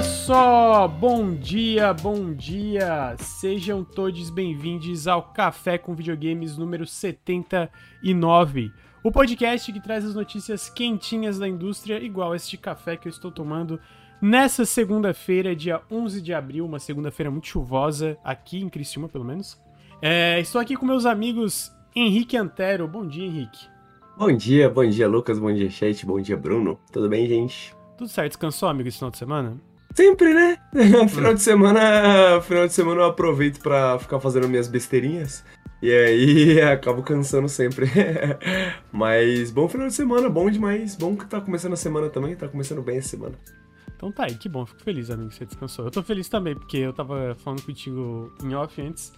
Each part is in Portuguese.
Olha só, bom dia, bom dia. Sejam todos bem-vindos ao Café com Videogames número 79. O podcast que traz as notícias quentinhas da indústria, igual este café que eu estou tomando nessa segunda-feira, dia 11 de abril, uma segunda-feira muito chuvosa, aqui em Criciúma, pelo menos. É, estou aqui com meus amigos Henrique Antero. Bom dia, Henrique. Bom dia, bom dia, Lucas, bom dia, chat, bom dia, Bruno. Tudo bem, gente? Tudo certo? Descansou, amigo, esse final de semana? Sempre, né? final de semana, final de semana eu aproveito para ficar fazendo minhas besteirinhas. E aí acabo cansando sempre. Mas bom final de semana, bom demais. Bom que tá começando a semana também, tá começando bem a semana. Então tá aí, que bom, fico feliz, amigo, que você descansou. Eu tô feliz também, porque eu tava falando contigo em off antes.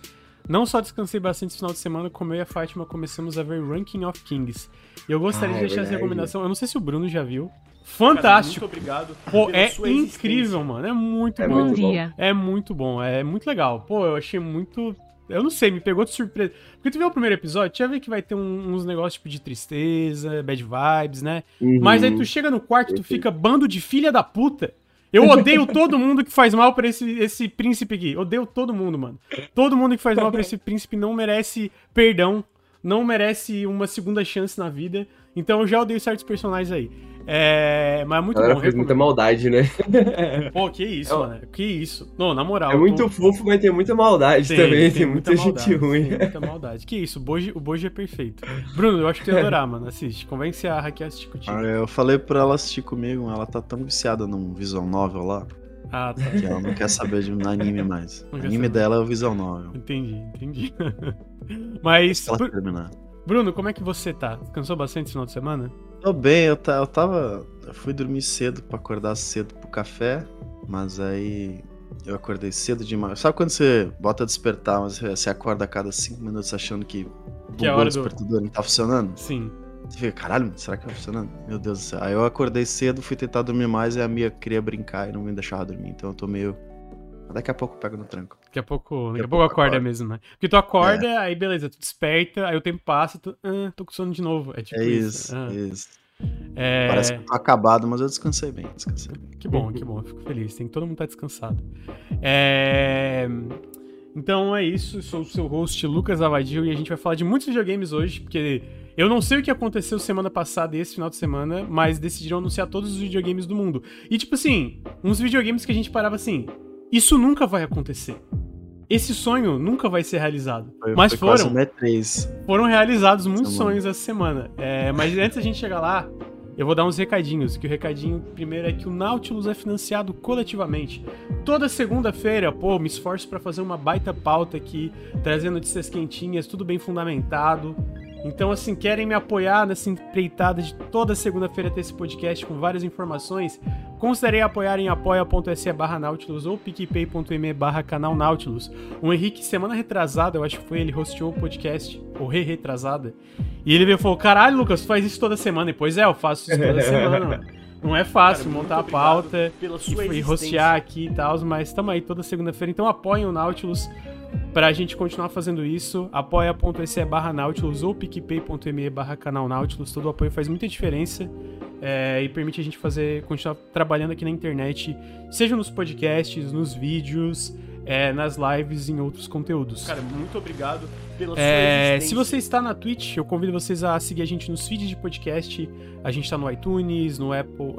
Não só descansei bastante esse final de semana, como eu e a Fátima começamos a ver Ranking of Kings. E eu gostaria ah, de é deixar essa recomendação. Eu não sei se o Bruno já viu. Fantástico. Cara, muito obrigado. Pô, é incrível, mano. É muito é bom. Muito dia. Bom. É muito bom. É muito legal. Pô, eu achei muito. Eu não sei, me pegou de surpresa. Porque tu viu o primeiro episódio, já vê que vai ter um, uns negócios tipo de tristeza, bad vibes, né? Uhum. Mas aí tu chega no quarto, tu fica bando de filha da puta. Eu odeio todo mundo que faz mal pra esse, esse príncipe aqui. Odeio todo mundo, mano. Todo mundo que faz mal pra esse príncipe não merece perdão, não merece uma segunda chance na vida. Então eu já odeio certos personagens aí. É, mas é muito Ela bom. fez muita maldade, né? Pô, que isso, é, mano. Que isso. Não, na moral. É muito tô... fofo, mas tem muita maldade tem, também. Tem, tem muita, muita maldade, gente ruim. Tem muita maldade. Que isso, o Boji, o Boji é perfeito. Bruno, eu acho que tu ia adorar, mano. Assiste. Convence a Raquel a assistir contigo. Ah, eu falei pra ela assistir comigo, ela tá tão viciada num visual novel lá. Ah, tá. Que ela não quer saber de anime mais. o anime dela é o visual novel. Entendi, entendi. mas. Ela terminar. Bruno, como é que você tá? Cansou bastante esse final de semana? Tô bem, eu, eu tava. Eu fui dormir cedo pra acordar cedo pro café, mas aí eu acordei cedo demais. Sabe quando você bota despertar, mas você acorda a cada 5 minutos achando que, que é hora o despertador do... não tá funcionando? Sim. Você fica, caralho, será que tá funcionando? Meu Deus do céu. Aí eu acordei cedo, fui tentar dormir mais e a Mia queria brincar e não me deixava dormir. Então eu tô meio. Daqui a pouco eu pego no tranco. Daqui a pouco, daqui, daqui a pouco acorda acordo. mesmo, né? Porque tu acorda, é. aí beleza, tu desperta, aí o tempo passa, tu. Ah, tô com sono de novo. É tipo é isso. Isso, ah. isso. É... Parece que eu tô acabado, mas eu descansei bem, descansei bem. Que bom, que bom, eu fico feliz. Tem que todo mundo tá descansado. É... Então é isso, eu sou o seu host Lucas Avadil e a gente vai falar de muitos videogames hoje, porque eu não sei o que aconteceu semana passada e esse final de semana, mas decidiram anunciar todos os videogames do mundo. E tipo assim, uns videogames que a gente parava assim, isso nunca vai acontecer. Esse sonho nunca vai ser realizado. Foi, mas foi foram. Foram realizados muitos semana. sonhos essa semana. É, mas antes da gente chegar lá, eu vou dar uns recadinhos. Que o recadinho primeiro é que o Nautilus é financiado coletivamente. Toda segunda-feira, pô, me esforço para fazer uma baita pauta aqui, trazendo notícias quentinhas, tudo bem fundamentado. Então, assim, querem me apoiar nessa empreitada de toda segunda-feira ter esse podcast com várias informações? Considerei apoiar em apoia.se barra Nautilus ou picpay.me barra canal Nautilus. O Henrique, semana retrasada, eu acho que foi, ele hosteou o podcast, ou re-retrasada, e ele veio e falou, caralho, Lucas, tu faz isso toda semana. E, pois é, eu faço isso toda semana. Não é fácil Cara, montar a pauta e, e rostear aqui e tal, mas estamos aí toda segunda-feira. Então apoiem o Nautilus pra gente continuar fazendo isso. apoia.se barra Nautilus ou picpay.me barra canal Nautilus. Todo o apoio faz muita diferença é, e permite a gente fazer, continuar trabalhando aqui na internet, seja nos podcasts, nos vídeos, é, nas lives e em outros conteúdos. Cara, muito obrigado pela é, Se você está na Twitch, eu convido vocês a seguir a gente nos feeds de podcast. A gente está no iTunes, no Apple,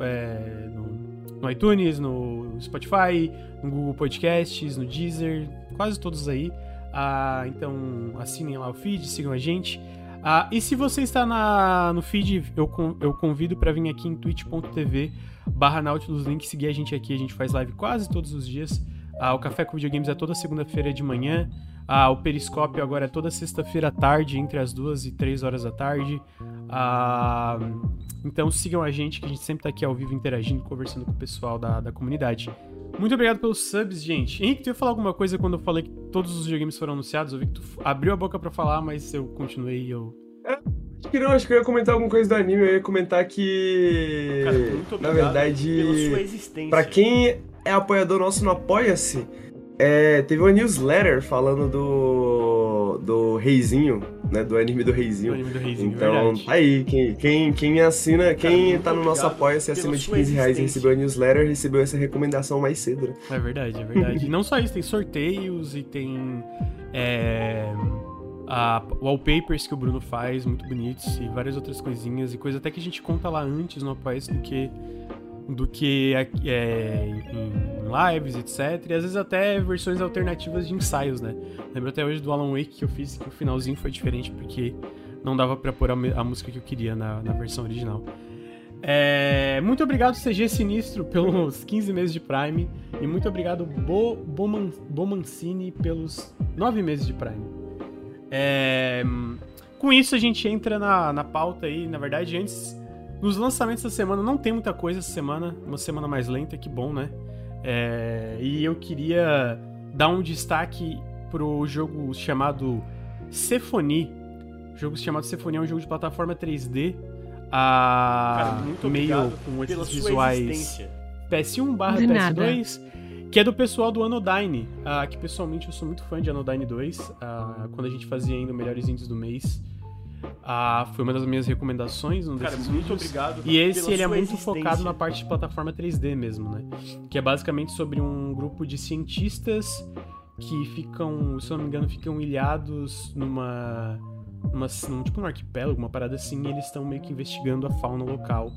no, no, iTunes, no Spotify, no Google Podcasts, no Deezer, quase todos aí. Ah, então assinem lá o feed, sigam a gente. Ah, e se você está na, no feed, eu, eu convido para vir aqui em twitch.tv barra Nautilus Link, seguir a gente aqui. A gente faz live quase todos os dias. Ah, o Café com Videogames é toda segunda-feira de manhã. Ah, o Periscópio agora é toda sexta-feira à tarde, entre as duas e três horas da tarde. Ah, então sigam a gente, que a gente sempre está aqui ao vivo interagindo, conversando com o pessoal da, da comunidade. Muito obrigado pelos subs, gente. Henrique, tu ia falar alguma coisa quando eu falei que todos os videogames foram anunciados? Eu vi que tu abriu a boca para falar, mas eu continuei e eu. É, acho que não, acho que eu ia comentar alguma coisa do anime. Eu ia comentar que. Cara, muito Na verdade. Pela sua existência. Pra quem é apoiador nosso no Apoia-se, é, teve uma newsletter falando do do, do Reizinho, né? Do anime do Reizinho. Do anime do Reizinho, então, verdade. tá aí, quem, quem, quem assina, quem muito tá no nosso apoia-se acima pela de sua 15 reais e recebeu a newsletter, recebeu essa recomendação mais cedo, né? É verdade, é verdade. E não só isso, tem sorteios e tem é, a, wallpapers que o Bruno faz, muito bonitos, e várias outras coisinhas, e coisa até que a gente conta lá antes no apoia do que do que é, em lives, etc. E às vezes até versões alternativas de ensaios, né? Lembro até hoje do Alan Wake que eu fiz, que o finalzinho foi diferente, porque não dava pra pôr a, a música que eu queria na, na versão original. É, muito obrigado, CG Sinistro, pelos 15 meses de Prime. E muito obrigado, Bo, Boman, Bomancini, pelos 9 meses de Prime. É, com isso, a gente entra na, na pauta aí. Na verdade, antes, nos lançamentos da semana, não tem muita coisa essa semana. Uma semana mais lenta, que bom, né? É, e eu queria dar um destaque pro jogo chamado Cephony. O jogo chamado Cephony é um jogo de plataforma 3D. A Cara, muito meio com esses sua visuais existência. PS1 barra De nada. PS2, que é do pessoal do Anodyne, ah, que pessoalmente eu sou muito fã de Anodyne 2, ah, quando a gente fazia ainda o Melhores Indies do Mês. Ah, foi uma das minhas recomendações Cara, muito vídeos. obrigado E esse ele é muito existência. focado na parte de plataforma 3D mesmo, né? Que é basicamente sobre um grupo de cientistas que ficam, se eu não me engano, ficam ilhados numa, numa num, tipo um arquipélago, uma parada assim, e eles estão meio que investigando a fauna local.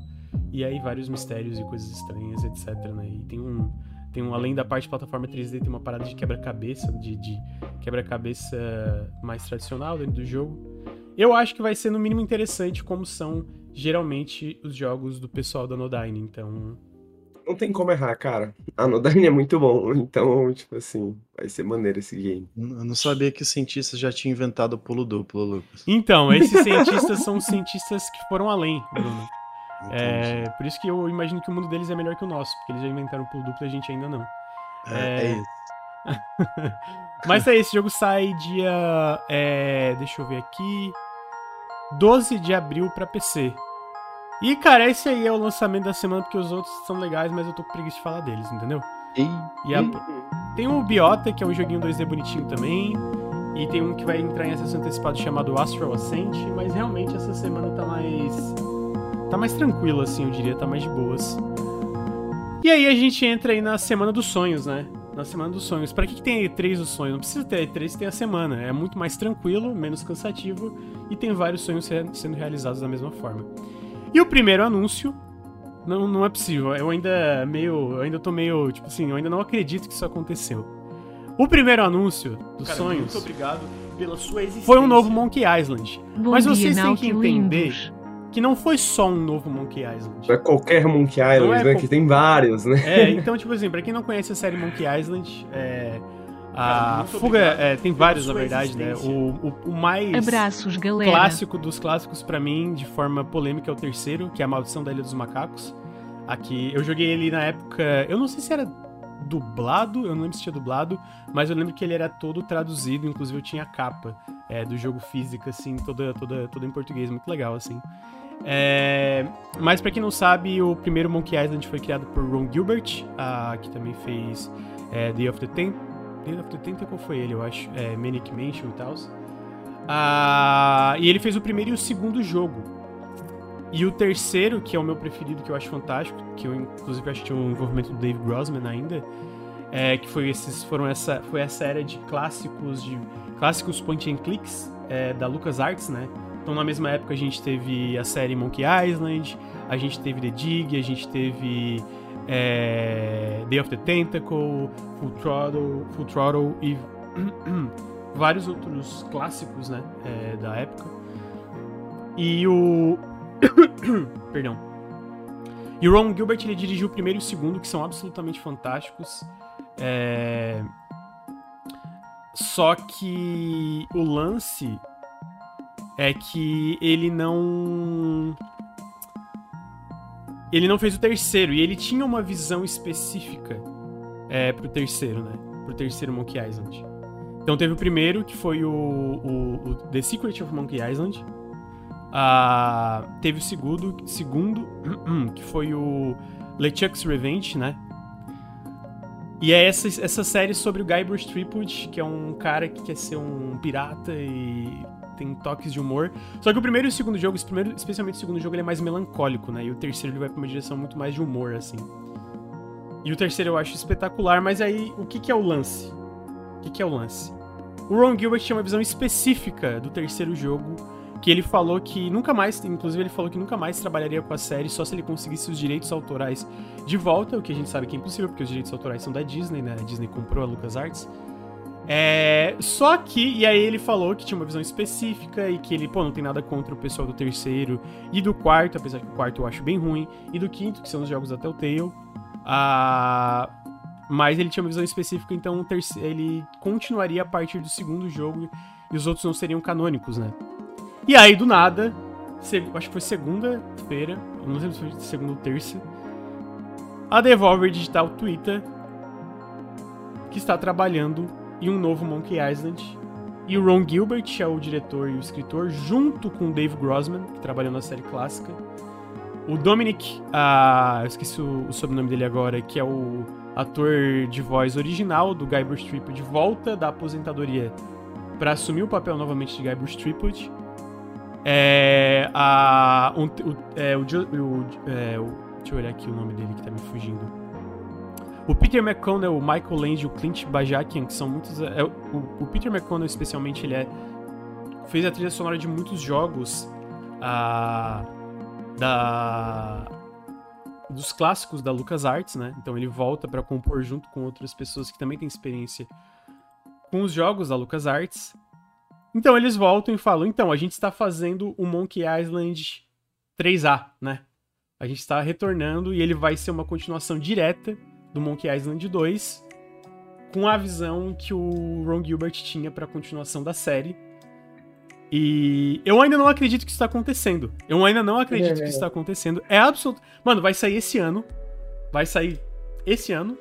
E aí vários mistérios e coisas estranhas, etc, né? E tem um tem um além da parte de plataforma 3D, tem uma parada de quebra-cabeça, de, de quebra-cabeça mais tradicional dentro do jogo. Eu acho que vai ser no mínimo interessante como são geralmente os jogos do pessoal da Anodyne, então Não tem como errar, cara. A Nodyne é muito bom, então, tipo assim, vai ser maneiro esse game. Eu não sabia que os cientistas já tinham inventado o pulo duplo, Lucas. Então, esses cientistas são cientistas que foram além, Bruno. É, por isso que eu imagino que o mundo deles é melhor que o nosso, porque eles já inventaram o pulo duplo e a gente ainda não. É, é isso. Mas aí, esse jogo sai dia. é, deixa eu ver aqui. 12 de abril pra PC. E, cara, esse aí é o lançamento da semana, porque os outros são legais, mas eu tô com preguiça de falar deles, entendeu? Ih, E a- tem o Biota, que é um joguinho 2D bonitinho também. E tem um que vai entrar em acesso antecipado chamado Astral Ascent, mas realmente essa semana tá mais. tá mais tranquilo, assim, eu diria, tá mais de boas. E aí a gente entra aí na Semana dos Sonhos, né? Na Semana dos Sonhos. Pra que, que tem E3 dos sonhos? Não precisa ter E3, tem a semana. É muito mais tranquilo, menos cansativo e tem vários sonhos se- sendo realizados da mesma forma. E o primeiro anúncio. Não, não é possível. Eu ainda meio. Eu ainda tô meio. Tipo assim, eu ainda não acredito que isso aconteceu. O primeiro anúncio dos Cara, sonhos muito obrigado pela sua existência. foi um novo Monkey Island. Bom Mas dia, vocês têm que entender. Que não foi só um novo Monkey Island. Não é qualquer Monkey Island, é né? qual- Que tem vários, né? É, então, tipo assim, pra quem não conhece a série Monkey Island, é, a fuga. é, tem vários, na verdade, né? O, o, o mais Abraços, clássico dos clássicos pra mim, de forma polêmica, é o terceiro, que é a Maldição da Ilha dos Macacos. Aqui, eu joguei ele na época. Eu não sei se era dublado, eu não lembro se tinha dublado, mas eu lembro que ele era todo traduzido, inclusive eu tinha a capa é, do jogo física, assim, toda, toda, toda em português, muito legal, assim. É, mas pra quem não sabe, o primeiro Monkey Island foi criado por Ron Gilbert, ah, que também fez é, Day of the Ten Day of the Tentacle foi ele, eu acho, é, Manic Mansion e tal. Ah, e ele fez o primeiro e o segundo jogo. E o terceiro, que é o meu preferido, que eu acho fantástico, que eu inclusive acho que tinha um envolvimento do Dave Grossman ainda, é, que foi esses foram essa foi essa era de clássicos de clássicos point and clicks é, da LucasArts, né? Então na mesma época a gente teve a série Monkey Island, a gente teve The Dig, a gente teve é, Day of the Tentacle, Full Throttle, Full Throttle e vários outros clássicos, né, é, da época. E o perdão. E o Ron Gilbert ele dirigiu o primeiro e o segundo, que são absolutamente fantásticos. É... Só que o lance é que ele não. Ele não fez o terceiro, e ele tinha uma visão específica é, pro terceiro, né? Pro terceiro Monkey Island. Então teve o primeiro, que foi o, o, o The Secret of Monkey Island. Ah, teve o segundo, segundo, que foi o LeChuck's Revenge, né? E é essa, essa série sobre o Guybrush Threepwood, que é um cara que quer ser um pirata e tem toques de humor. Só que o primeiro e o segundo jogo, primeiro, especialmente o segundo jogo, ele é mais melancólico, né? E o terceiro ele vai pra uma direção muito mais de humor, assim. E o terceiro eu acho espetacular, mas aí o que, que é o lance? O que, que é o lance? O Ron Gilbert tinha uma visão específica do terceiro jogo, que ele falou que nunca mais, inclusive ele falou que nunca mais trabalharia com a série só se ele conseguisse os direitos autorais de volta, o que a gente sabe que é impossível, porque os direitos autorais são da Disney, né? A Disney comprou a LucasArts. É, só que, e aí ele falou que tinha uma visão específica e que ele, pô, não tem nada contra o pessoal do terceiro e do quarto, apesar que o quarto eu acho bem ruim, e do quinto, que são os jogos da Telltale. Ah, mas ele tinha uma visão específica, então ele continuaria a partir do segundo jogo e os outros não seriam canônicos, né? E aí, do nada, acho que foi segunda-feira, não lembro se foi segunda ou terça, a Devolver Digital Twitter que está trabalhando em um novo Monkey Island. E o Ron Gilbert é o diretor e o escritor, junto com o Dave Grossman, que trabalhou na série clássica. O Dominic, ah, eu esqueci o, o sobrenome dele agora, que é o ator de voz original do Guybrush Threepwood, volta da aposentadoria para assumir o papel novamente de Guybrush Threepwood. É, a, um, o, é, o, o, é, o, deixa eu olhar aqui o nome dele que tá me fugindo. O Peter McConnell, o Michael Land e o Clint Bajakian, que são muitos. É, o, o, Peter McConnell, especialmente, ele é, fez a trilha sonora de muitos jogos ah, da, dos clássicos da LucasArts, né? Então ele volta para compor junto com outras pessoas que também têm experiência com os jogos da LucasArts. Então eles voltam e falam: então, a gente está fazendo o Monkey Island 3A, né? A gente está retornando e ele vai ser uma continuação direta do Monkey Island 2, com a visão que o Ron Gilbert tinha para a continuação da série. E eu ainda não acredito que isso está acontecendo. Eu ainda não acredito é, que isso está acontecendo. É absoluto. Mano, vai sair esse ano. Vai sair esse ano.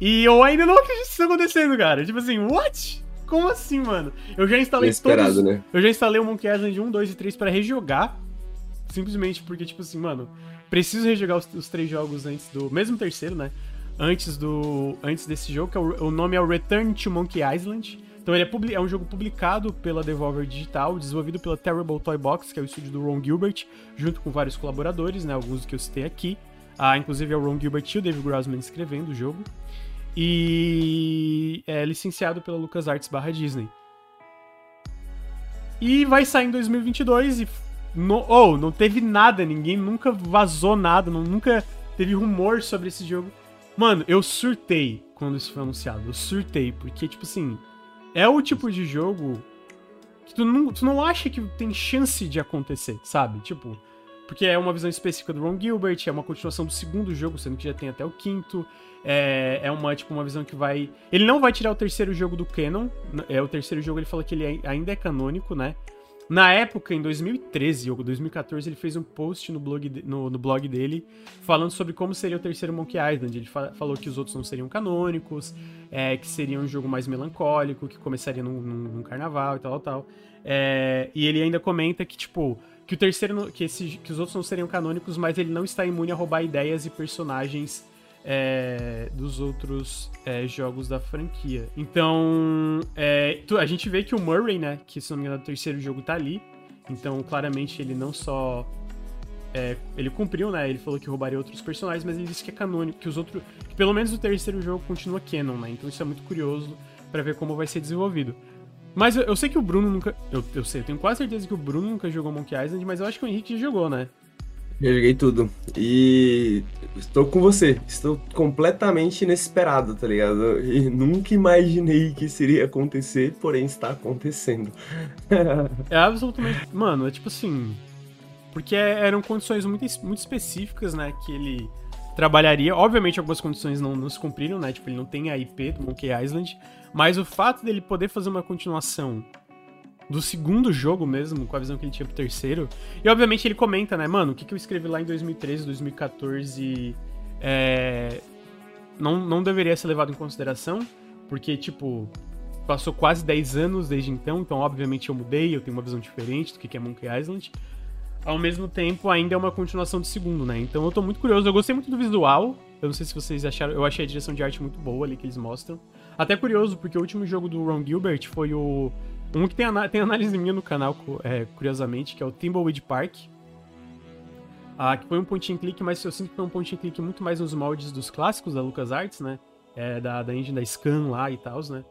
E eu ainda não acredito que isso está acontecendo, cara. Tipo assim, what? Como assim, mano? Eu já instalei todos... né? Eu já instalei o Monkey Island 1, 2 e 3 para rejogar. Simplesmente porque, tipo assim, mano, preciso rejogar os, os, três jogos antes do. Mesmo terceiro, né? Antes do. Antes desse jogo, que é o, o nome é o Return to Monkey Island. Então ele é, é, um jogo publicado pela Devolver Digital, desenvolvido pela Terrible Toy Box, que é o estúdio do Ron Gilbert, junto com vários colaboradores, né? Alguns que eu citei aqui. Ah, inclusive é o Ron Gilbert e o David Grossman escrevendo o jogo. E é licenciado pela LucasArts barra Disney. E vai sair em 2022 e no, oh, não teve nada, ninguém nunca vazou nada, não, nunca teve rumor sobre esse jogo. Mano, eu surtei quando isso foi anunciado. Eu surtei, porque, tipo assim, é o tipo de jogo que tu não, tu não acha que tem chance de acontecer, sabe? Tipo, porque é uma visão específica do Ron Gilbert, é uma continuação do segundo jogo, sendo que já tem até o quinto. É, é uma, tipo, uma visão que vai. Ele não vai tirar o terceiro jogo do Canon. É, o terceiro jogo ele fala que ele ainda é canônico, né? Na época, em 2013 ou 2014, ele fez um post no blog, de, no, no, blog dele falando sobre como seria o terceiro Monkey Island. Ele fa falou que os outros não seriam canônicos, é, que seria um jogo mais melancólico, que começaria num, num, num carnaval e tal, tal. É, e ele ainda comenta que, tipo, que o terceiro. Que, esse, que os outros não seriam canônicos, mas ele não está imune a roubar ideias e personagens é, dos outros é, jogos da franquia. Então, é, a gente vê que o Murray, né, que se não me engano o terceiro jogo tá ali, então claramente ele não só é, ele cumpriu, né? Ele falou que roubaria outros personagens, mas ele disse que é canônico, que os outros, que pelo menos o terceiro jogo continua canon, né? Então isso é muito curioso para ver como vai ser desenvolvido. Mas eu, eu, sei que o Bruno nunca, eu, eu sei, eu tenho quase certeza que o Bruno nunca jogou Monkey Island, mas eu acho que o Henrique já jogou, né? Eu joguei tudo. E estou com você. Estou completamente inesperado, tá ligado? E nunca imaginei que isso iria acontecer, porém está acontecendo. é absolutamente. Mano, é tipo assim. Porque eram condições muito, muito específicas, né? Que ele trabalharia. Obviamente, algumas condições não, não se cumpriram, né? Tipo, ele não tem a IP do Monkey Island. Mas o fato dele poder fazer uma continuação do segundo jogo mesmo, com a visão que ele tinha pro terceiro. E obviamente ele comenta, né, mano, o que, que eu escrevi lá em 2013, 2014 é, não, não deveria ser levado em consideração, porque, tipo, passou quase 10 anos desde então, então obviamente eu mudei, eu tenho uma visão diferente do que é Monkey Island. Ao mesmo tempo, ainda é uma continuação do segundo, né? Então eu tô muito curioso, eu gostei muito do visual, Eu não sei se vocês acharam. Eu achei a direção de arte muito boa ali que eles mostram. Até curioso, porque o último jogo do Ron Gilbert foi o. Um que tem, tem análise minha no canal, é, curiosamente, que é o Thimbleweed Park. Ah, que foi um point and click, mas eu sinto que foi um point and click muito mais nos moldes dos clássicos da LucasArts, né? É, da, da engine da Scan lá e tal, né?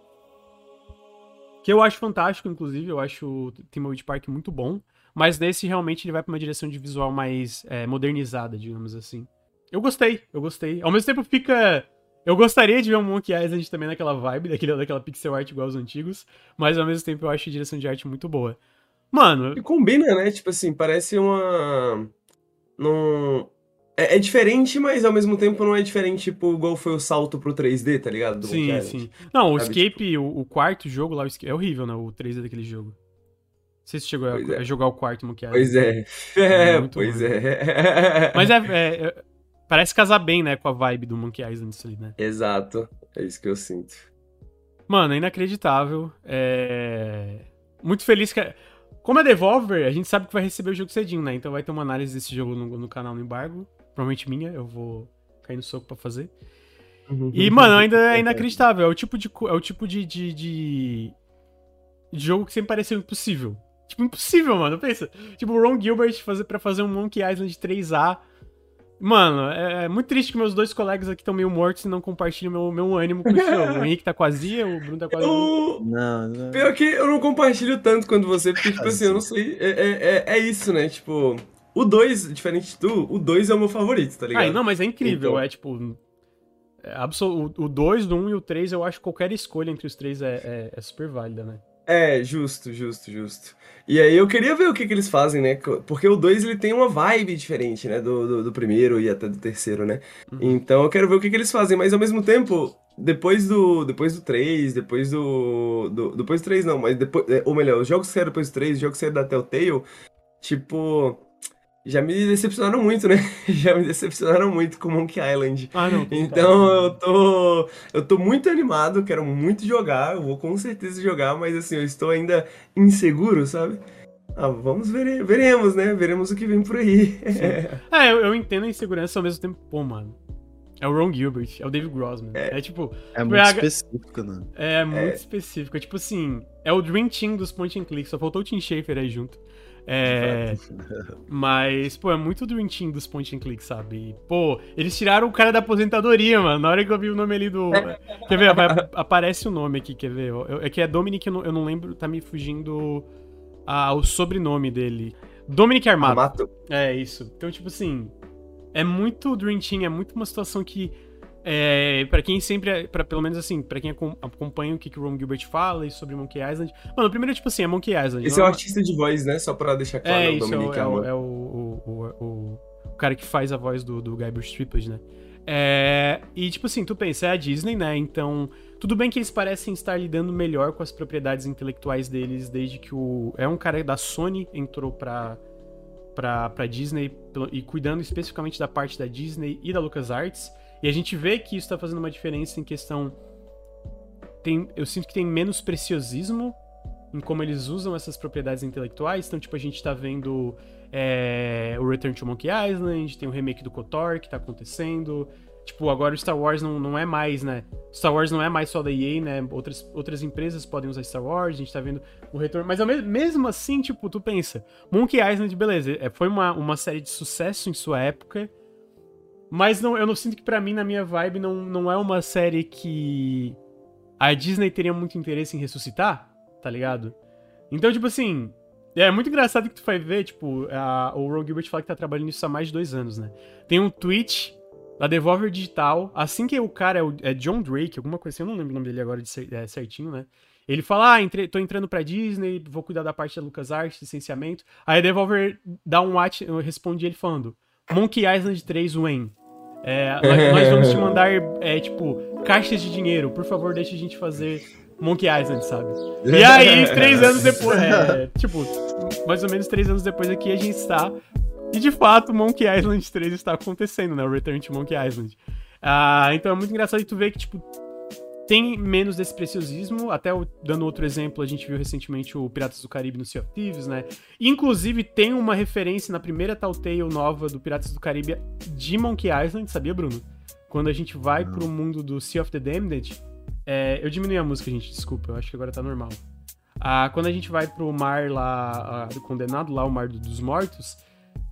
Que eu acho fantástico, inclusive, eu acho o Thimbleweed Park muito bom. Mas nesse realmente ele vai pra uma direção de visual mais é, modernizada, digamos assim. Eu gostei, eu gostei. Ao mesmo tempo fica. Eu gostaria de ver um Monkey Island também naquela vibe, daquele, daquela pixel art igual aos antigos. Mas ao mesmo tempo eu acho a direção de arte muito boa. Mano, E combina, né? Tipo assim, parece uma. Não. É, é diferente, mas ao mesmo tempo não é diferente, tipo, igual foi o salto pro 3D, tá ligado? Do sim, sim. Não, o Sabe, Escape, o, o quarto jogo lá, é horrível, né? O 3D daquele jogo. Não sei se chegou a, é. a jogar o quarto Monkey Island. Pois é. É É, pois ruim. é. Mas é, é- é- Parece casar bem, né, com a vibe do Monkey Island isso ali, né? Exato. É isso que eu sinto. Mano, é inacreditável. É... Muito feliz que. Como é Devolver, a gente sabe que vai receber o jogo cedinho, né? Então vai ter uma análise desse jogo no, no canal no embargo. Provavelmente minha, eu vou cair no soco pra fazer. E, mano, ainda é inacreditável. É o tipo de, é o tipo de, de, de- de jogo que sempre pareceu impossível. Tipo, impossível, mano. Pensa. Tipo, o Ron Gilbert fazer, pra fazer um Monkey Island 3A. Mano, é, é muito triste que meus dois colegas aqui estão meio mortos e não compartilham meu, meu ânimo com esse jogo. O Henrique tá Zia, o Bruno tá Zia. Eu... Não, não. Pior que eu não compartilho tanto quanto você, porque, tipo assim, eu não sei. É, é, é- é isso, né? Tipo, o 2, diferente de tu, o 2 é o meu favorito, tá ligado? Ah, não, mas é incrível. Então. É tipo. É absol... O 2, o 1 um e o 3, eu acho que qualquer escolha entre os três é, é, é super válida, né? É, justo, justo, justo. E aí eu queria ver o que, que eles fazem, né? Porque o 2 ele tem uma vibe diferente, né? Do, do, do primeiro e até do terceiro, né? Uhum. Então eu quero ver o que, que eles fazem, mas ao mesmo tempo, depois do depois do 3, depois do, do depois do 3 não, mas depois, é, ou melhor, os jogos que saíram depois do 3, os jogos que saíram da Telltale, tipo, já me decepcionaram muito, né? Já me decepcionaram muito com Monkey Island. Ah, não. Então eu tô eu tô muito animado, quero muito jogar, eu vou com certeza jogar, mas assim, eu estou ainda inseguro, sabe? Ah, vamos ver, veremos, né? Veremos o que vem por aí. É, eu, eu entendo a insegurança ao mesmo tempo. Pô, mano. É o Ron Gilbert, é o David Grossman. É, tipo, É muito a- específico, né? é muito específico. É tipo assim, é o Dream Team dos point and click, só faltou o Tim Schafer aí junto. É, mas, pô, é muito Dream Team dos point and click, sabe? E, pô, eles tiraram o cara da aposentadoria, mano. Na hora que eu vi o nome ali do. quer ver? Aparece o nome aqui, quer ver? Eu- É que é Dominic, eu não, eu não lembro, tá me fugindo ah, o sobrenome dele. Dominic Armato. Mato. É, isso. Então, tipo assim, é muito Dream Team, é muito uma situação que, é, para quem sempre, para pelo menos assim, pra quem acom- acompanha o que, que o Ron Gilbert fala e sobre Monkey Island. Mano, primeiro, tipo assim, é Monkey Island. Esse é não o artista de voz, né? Só pra deixar claro, É, o isso, é, o, Dominic é, o, Armand. é o, o, o, o- o cara que faz a voz do, do Guybrush Threepwood, né? É, e, tipo assim, tu pensa, é a Disney, né? Então, tudo bem que eles parecem estar lidando melhor com as propriedades intelectuais deles desde que o... É um cara da Sony entrou pra, pra Disney e cuidando especificamente da parte da Disney e da LucasArts. E a gente vê que isso tá fazendo uma diferença em questão... Tem, eu sinto que tem menos preciosismo em como eles usam essas propriedades intelectuais. Então, tipo, a gente tá vendo é, o Return to Monkey Island, tem o remake do KOTOR que tá acontecendo. Tipo, agora o Star Wars não, não é mais, né? Star Wars não é mais só da EA, né? Outras, outras empresas podem usar Star Wars, a gente tá vendo o retorno. Mas ao me- mesmo assim, tipo, tu pensa, Monkey Island, beleza, é, foi uma, uma série de sucesso em sua época. Mas não, eu não sinto que pra mim, na minha vibe, não, não é uma série que a Disney teria muito interesse em ressuscitar, tá ligado? Então, tipo assim, é muito engraçado que tu vai ver, tipo, a- o Ron Gilbert fala que tá trabalhando nisso há mais de dois anos, né? Tem um tweet da Devolver Digital, assim que o cara é, o, é John Drake, alguma coisa assim, eu não lembro o nome dele agora de é, certinho, né? Ele fala, ah, entre, tô entrando pra Disney, vou cuidar da parte da LucasArts, licenciamento. Aí a Devolver dá um watch, eu respondi ele falando, Monkey Island 3 Wayne. É, nós, nós vamos te mandar, é, tipo, caixas de dinheiro. Por favor, deixa a gente fazer Monkey Island, sabe? E aí, três anos depois, é, tipo, mais ou menos três anos depois aqui a gente está. E de fato, Monkey Island 3 está acontecendo, né? O Return to Monkey Island. Ah, então é muito engraçado tu ver que, tipo, tem menos desse preciosismo. Até dando outro exemplo, a gente viu recentemente o Piratas do Caribe no Sea of Thieves, né? Inclusive, tem uma referência na primeira Telltale nova do Piratas do Caribe de Monkey Island, sabia, Bruno? quando a gente vai pro mundo do Sea of the Damned, é, eu diminui a música, gente, desculpa, eu acho que agora tá normal. Ah, quando a gente vai pro mar lá, ah, do condenado, lá o mar do- dos mortos,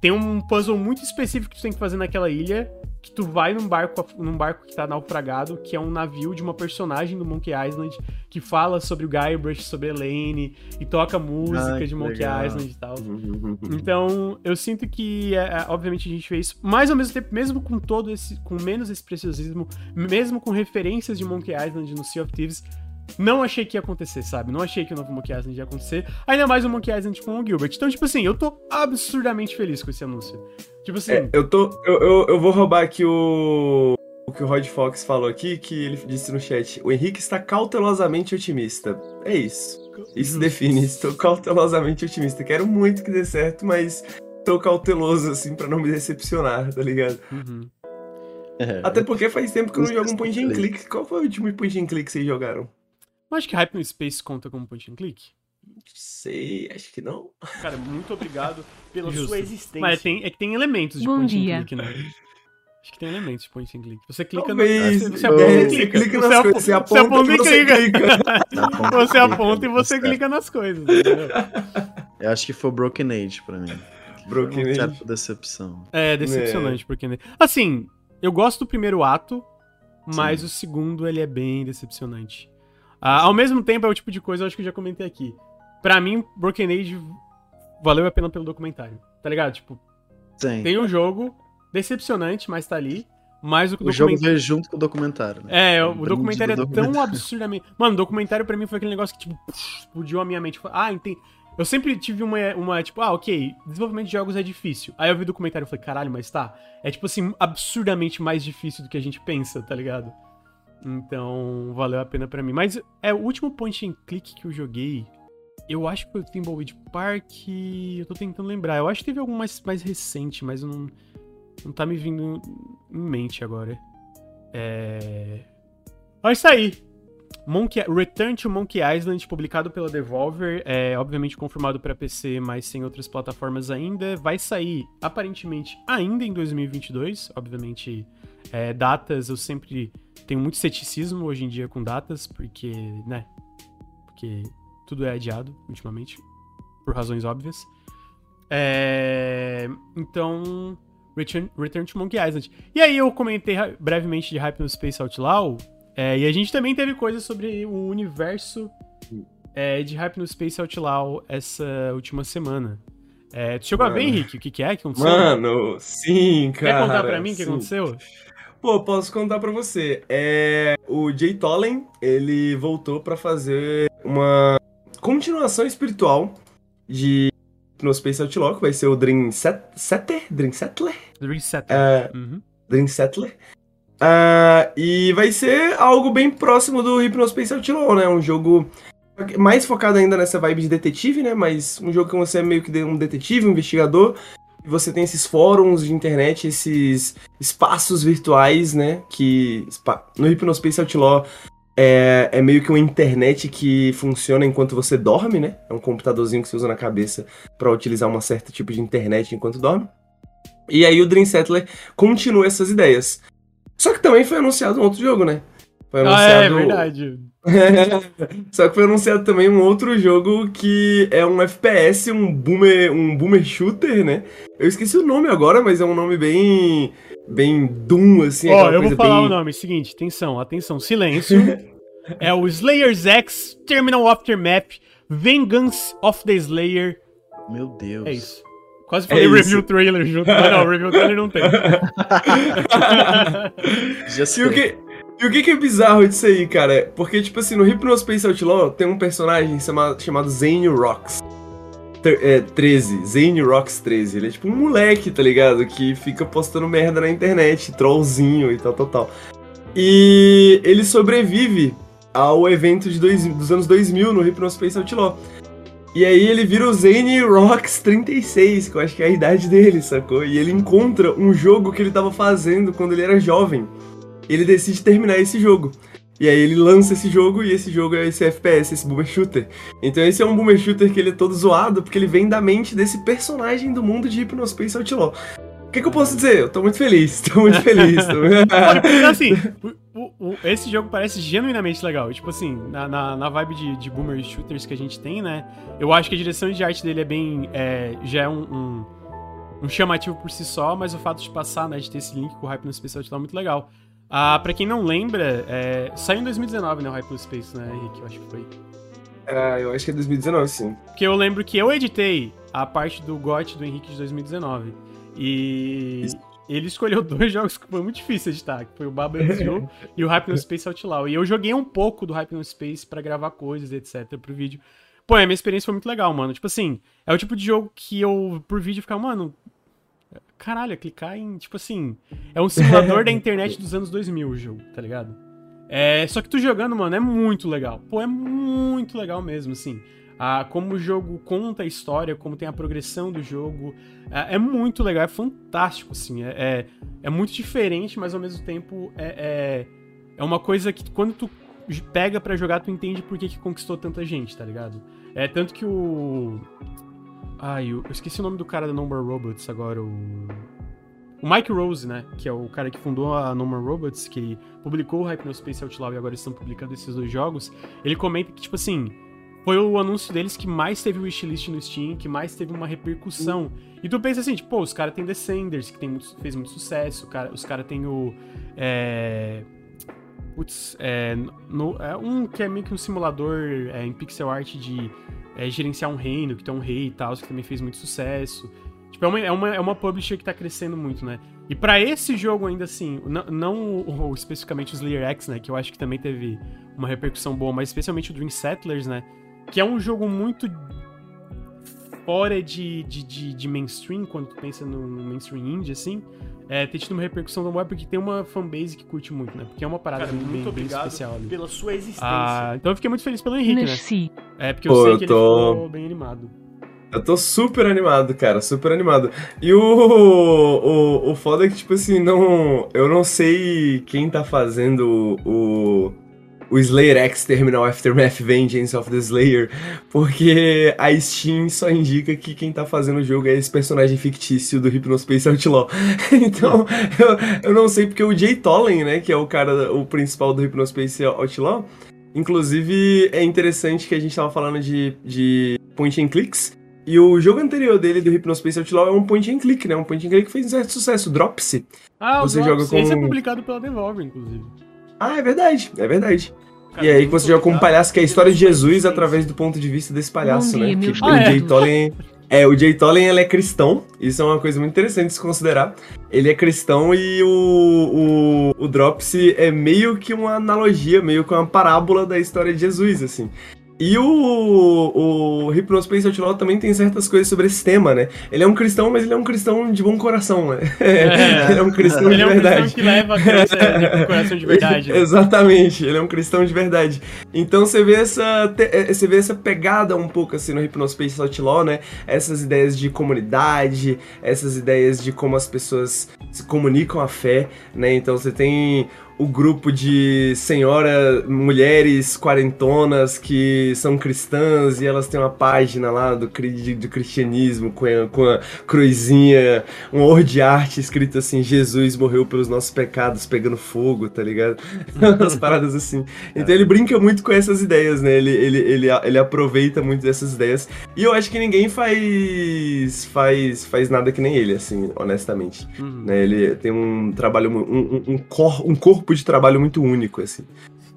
tem um puzzle muito específico que tu tem que fazer naquela ilha, que tu vai num barco, num barco que tá naufragado, que é um navio de uma personagem do Monkey Island, que fala sobre o Guybrush, sobre a Elaine, e toca música Ah, que de Monkey legal. Island e tal. Então, eu sinto que, é, é, obviamente, a gente fez isso, mas ao mesmo tempo, mesmo com todo esse, com menos esse preciosismo, mesmo com referências de Monkey Island no Sea of Thieves, não achei que ia acontecer, sabe? Não achei que o novo Monkey Island ia acontecer, ainda mais o Monkey Island com o Gilbert. Então, tipo assim, eu tô absurdamente feliz com esse anúncio. Tipo assim, É, eu tô. Eu, eu, eu vou roubar aqui o. O que o Rod Fox falou aqui, que ele disse no chat. O Henrique está cautelosamente otimista. É isso. Isso define. Estou cautelosamente otimista. Quero muito que dê certo, mas tô cauteloso, assim, pra não me decepcionar, tá ligado? uhum. É, Até porque faz tempo que eu não jogo um point and click. Qual foi o último point and click que vocês jogaram? Eu acho que Hype no Space conta como point and click. Sei, acho que não. Cara, muito obrigado Pela Justo. sua existência. Mas tem, é que tem elementos de Bom point dia. and click, né? Acho que tem elementos de point and click. Você clica Talvez. no. Você, você É, aponta e você clica. clica Você nas coisas, você aponta e você clica. Você aponta e você clica nas coisas. entendeu? Eu acho que foi Broken Age pra mim. Broken Age. certa decepção. É decepcionante, porque. né? Assim, eu gosto do primeiro ato, mas o segundo ele é bem decepcionante. Ah, ao mesmo tempo, é o tipo de coisa, eu acho que eu já comentei aqui. Pra mim, Broken Age valeu a pena pelo documentário. Tá ligado? Tipo, Sim. tem um jogo decepcionante, mas tá ali. Mas o, O jogo veio junto com o documentário, né? É, Um o brinde documentário é tão absurdamente. Mano, o documentário pra mim foi aquele negócio que, tipo, explodiu a minha mente. Ah, entendi. Eu sempre tive uma, uma, tipo, ah, ok, desenvolvimento de jogos é difícil. Aí eu vi o documentário e falei, caralho, mas tá. É, tipo assim, absurdamente mais difícil do que a gente pensa, tá ligado? Então, valeu a pena pra mim. Mas é o último point and click que eu joguei. Eu acho que foi o Thimbleweed Park. Eu tô tentando lembrar. Eu acho que teve algum mais, mais recente, mas não, não tá me vindo em mente agora. É. Ó, isso aí! Monkey, Return to Monkey Island, publicado pela Devolver, é obviamente confirmado para PC, mas sem outras plataformas ainda. Vai sair, aparentemente, ainda em 2022. Obviamente, é, datas eu sempre tenho muito ceticismo hoje em dia com datas, porque, né? Porque tudo é adiado ultimamente, por razões óbvias. É, então, Return, Return to Monkey Island. E aí eu comentei brevemente de Hype no Space Outlaw, é, e a gente também teve coisas sobre o universo é, de Hype no Space Outlaw essa última semana. É, tu chegou a ver, Mano. Henrique, o que, que é que aconteceu? Mano, sim, cara. Quer contar pra mim o que aconteceu? Pô, posso contar pra você. É, o Jay Tollen, ele voltou pra fazer uma continuação espiritual de no Space Outlaw, que vai ser o Dream Set- Setter? Dream Settler? Reset. É, Uhum. Dream Settler. Ah, e vai ser algo bem próximo do Hypnospace Outlaw, né? Um jogo mais focado ainda nessa vibe de detetive, né? Mas um jogo que você é meio que um detetive, um investigador. Você tem esses fóruns de internet, esses espaços virtuais, né? Que no Hypnospace Outlaw é, é meio que uma internet que funciona enquanto você dorme, né? É um computadorzinho que você usa na cabeça para utilizar um certo tipo de internet enquanto dorme. E aí o Dream Settler continua essas ideias. Só que também foi anunciado um outro jogo, né? Foi Ah, é anunciado. verdade. Só que foi anunciado também um outro jogo que é um FPS, um boomer, um boomer shooter, né? Eu esqueci o nome agora, mas é um nome bem bem Doom assim, Ó, aquela eu vou falar bem o nome. Seguinte, atenção, atenção, silêncio. é o Slayer's X Terminal Aftermath Vengeance of the Slayer. Meu Deus. É isso. Quase falei É review trailer junto, mas não, review trailer não tem. Já E sei. o que, e o que que é bizarro disso aí, cara? Porque, tipo assim, no Hypnospace Outlaw tem um personagem chama- chamado Zane Rocks. É, 13, Zane Rocks 13. Ele é tipo um moleque, tá ligado? Que fica postando merda na internet, trollzinho e tal, tal, tal. E ele sobrevive ao evento de dois, dos anos 2000 no Hypnospace Outlaw. E aí ele vira o Zane Rocks 36, que eu acho que é a idade dele, sacou? E ele encontra um jogo que ele tava fazendo quando ele era jovem ele decide terminar esse jogo. E aí ele lança esse jogo e esse jogo é esse FPS, esse boomer shooter. Então esse é um boomer shooter que ele é todo zoado porque ele vem da mente desse personagem do mundo de Hypnospace Outlaw. O que, que eu posso dizer? Eu tô muito feliz, tô muito feliz. tô muito- Olha, porque, assim, o- o- esse jogo parece genuinamente legal. Tipo assim, na, na, na vibe de, de boomer shooters que a gente tem, né? Eu acho que a direção de arte dele é bem. é, já é um, um, um chamativo por si só, mas o fato de passar, né? De ter esse link com o Hype no Outlaw é muito legal. Ah, pra quem não lembra, é, saiu em 2019, né? O Hype no Space, né, Henrique? Eu acho que foi. Ah, eu acho que é 2019, sim. Porque eu lembro que eu editei a parte do GOT do Henrique de 2019. E ele escolheu dois jogos que foi muito difícil editar, que foi o Babylon's Joe e o Hypno Space Outlaw. E eu joguei um pouco do Hypno Space pra gravar coisas, etc, pro vídeo. Pô, a minha experiência foi muito legal, mano. Tipo assim, é o tipo de jogo que eu, por vídeo, ficava, mano... Caralho, é clicar em, tipo assim... É um simulador da internet dos anos 2000 o jogo, tá ligado? É, só que tu jogando, mano, é muito legal. Pô, é muito legal mesmo, assim. Ah, como o jogo conta a história, como tem a progressão do jogo. É, é muito legal, é fantástico, assim. É, é, é muito diferente, mas ao mesmo tempo é, é, é uma coisa que quando tu pega pra jogar, tu entende por que, que conquistou tanta gente, tá ligado? É tanto que o. Ai, eu esqueci o nome do cara da Number Robots agora, o. O Mike Rose, né? Que é o cara que fundou a Number Robots, que publicou o Hypnospace Outlaw e agora estão publicando esses dois jogos. Ele comenta que, tipo assim, foi o anúncio deles que mais teve wishlist no Steam, que mais teve uma repercussão. E tu pensa assim, tipo, pô, os caras têm Descenders, que tem muito- fez muito sucesso, cara, os caras têm o. É. Putz, é, no- é um que é meio que um simulador é, em pixel art de é, gerenciar um reino, que tem um rei e tal, que também fez muito sucesso. Tipo, é uma, é uma, é uma publisher que tá crescendo muito, né? E pra esse jogo ainda assim, não, não especificamente o Slayer X, né? Que eu acho que também teve uma repercussão boa, mas especialmente o Dream Settlers, né? Que é um jogo muito fora de, de, de, de mainstream, quando tu pensa no, no mainstream indie, assim. É, ter tido uma repercussão tão boa porque tem uma fanbase que curte muito, né? Porque é uma parada Cara, muito bem, bem obrigado especial ali. pela sua existência. Ah, então eu fiquei muito feliz pelo Henrique, né? Merci. É, porque eu Pô, sei eu que tô- ele ficou bem animado. Eu tô super animado, cara, super animado. E o, o, o foda é que, tipo assim, não. Eu não sei quem tá fazendo o. O Slayer X Terminal Aftermath Vengeance of the Slayer, porque a Steam só indica que quem tá fazendo o jogo é esse personagem fictício do Hypnospace Outlaw. então, eu, eu não sei porque o Jay Tolen, né, que é o cara, o principal do Hypnospace Outlaw, inclusive é interessante que a gente tava falando de, de point and clicks, e o jogo anterior dele, do Hypnospace Outlaw, é um point and click, né? Um point and click que fez um certo sucesso, Dropsy. Ah, o Você Drops, joga com- esse é publicado pela Devolver, inclusive. Ah, é verdade, é verdade. Cara, e aí você joga com um palhaço que é a história de Jesus através do ponto de vista desse palhaço, Bom né? Que o é? Jay Tolen... É, o Jay Tolen, ele é cristão, isso é uma coisa muito interessante de se considerar. Ele é cristão e o, o, o Dropsy é meio que uma analogia, meio que uma parábola da história de Jesus, assim. E o, o Hypnospace Outlaw também tem certas coisas sobre esse tema, né? Ele é um cristão, mas ele é um cristão de bom coração, né? É. ele é um cristão Ele de é um verdade. cristão que leva a coisa né, pro coração de verdade. né? Exatamente, ele é um cristão de verdade. Então você vê essa eh, você vê essa pegada um pouco assim no Hypnospace Outlaw, né? Essas ideias de comunidade, essas ideias de como as pessoas se comunicam a fé, né? Então você tem o grupo de senhora, mulheres quarentonas que são cristãs e elas têm uma página lá do, do cristianismo com a, com a cruzinha, um horror de arte escrito assim: Jesus morreu pelos nossos pecados, pegando fogo, tá ligado? As paradas assim. Então ele brinca muito com essas ideias, né? Ele, ele, ele, ele aproveita muito dessas ideias. E eu acho que ninguém faz, faz, faz nada que nem ele, assim, honestamente. Uhum. Né? Ele tem um trabalho, um, um, um, cor, um corpo de trabalho muito único, assim.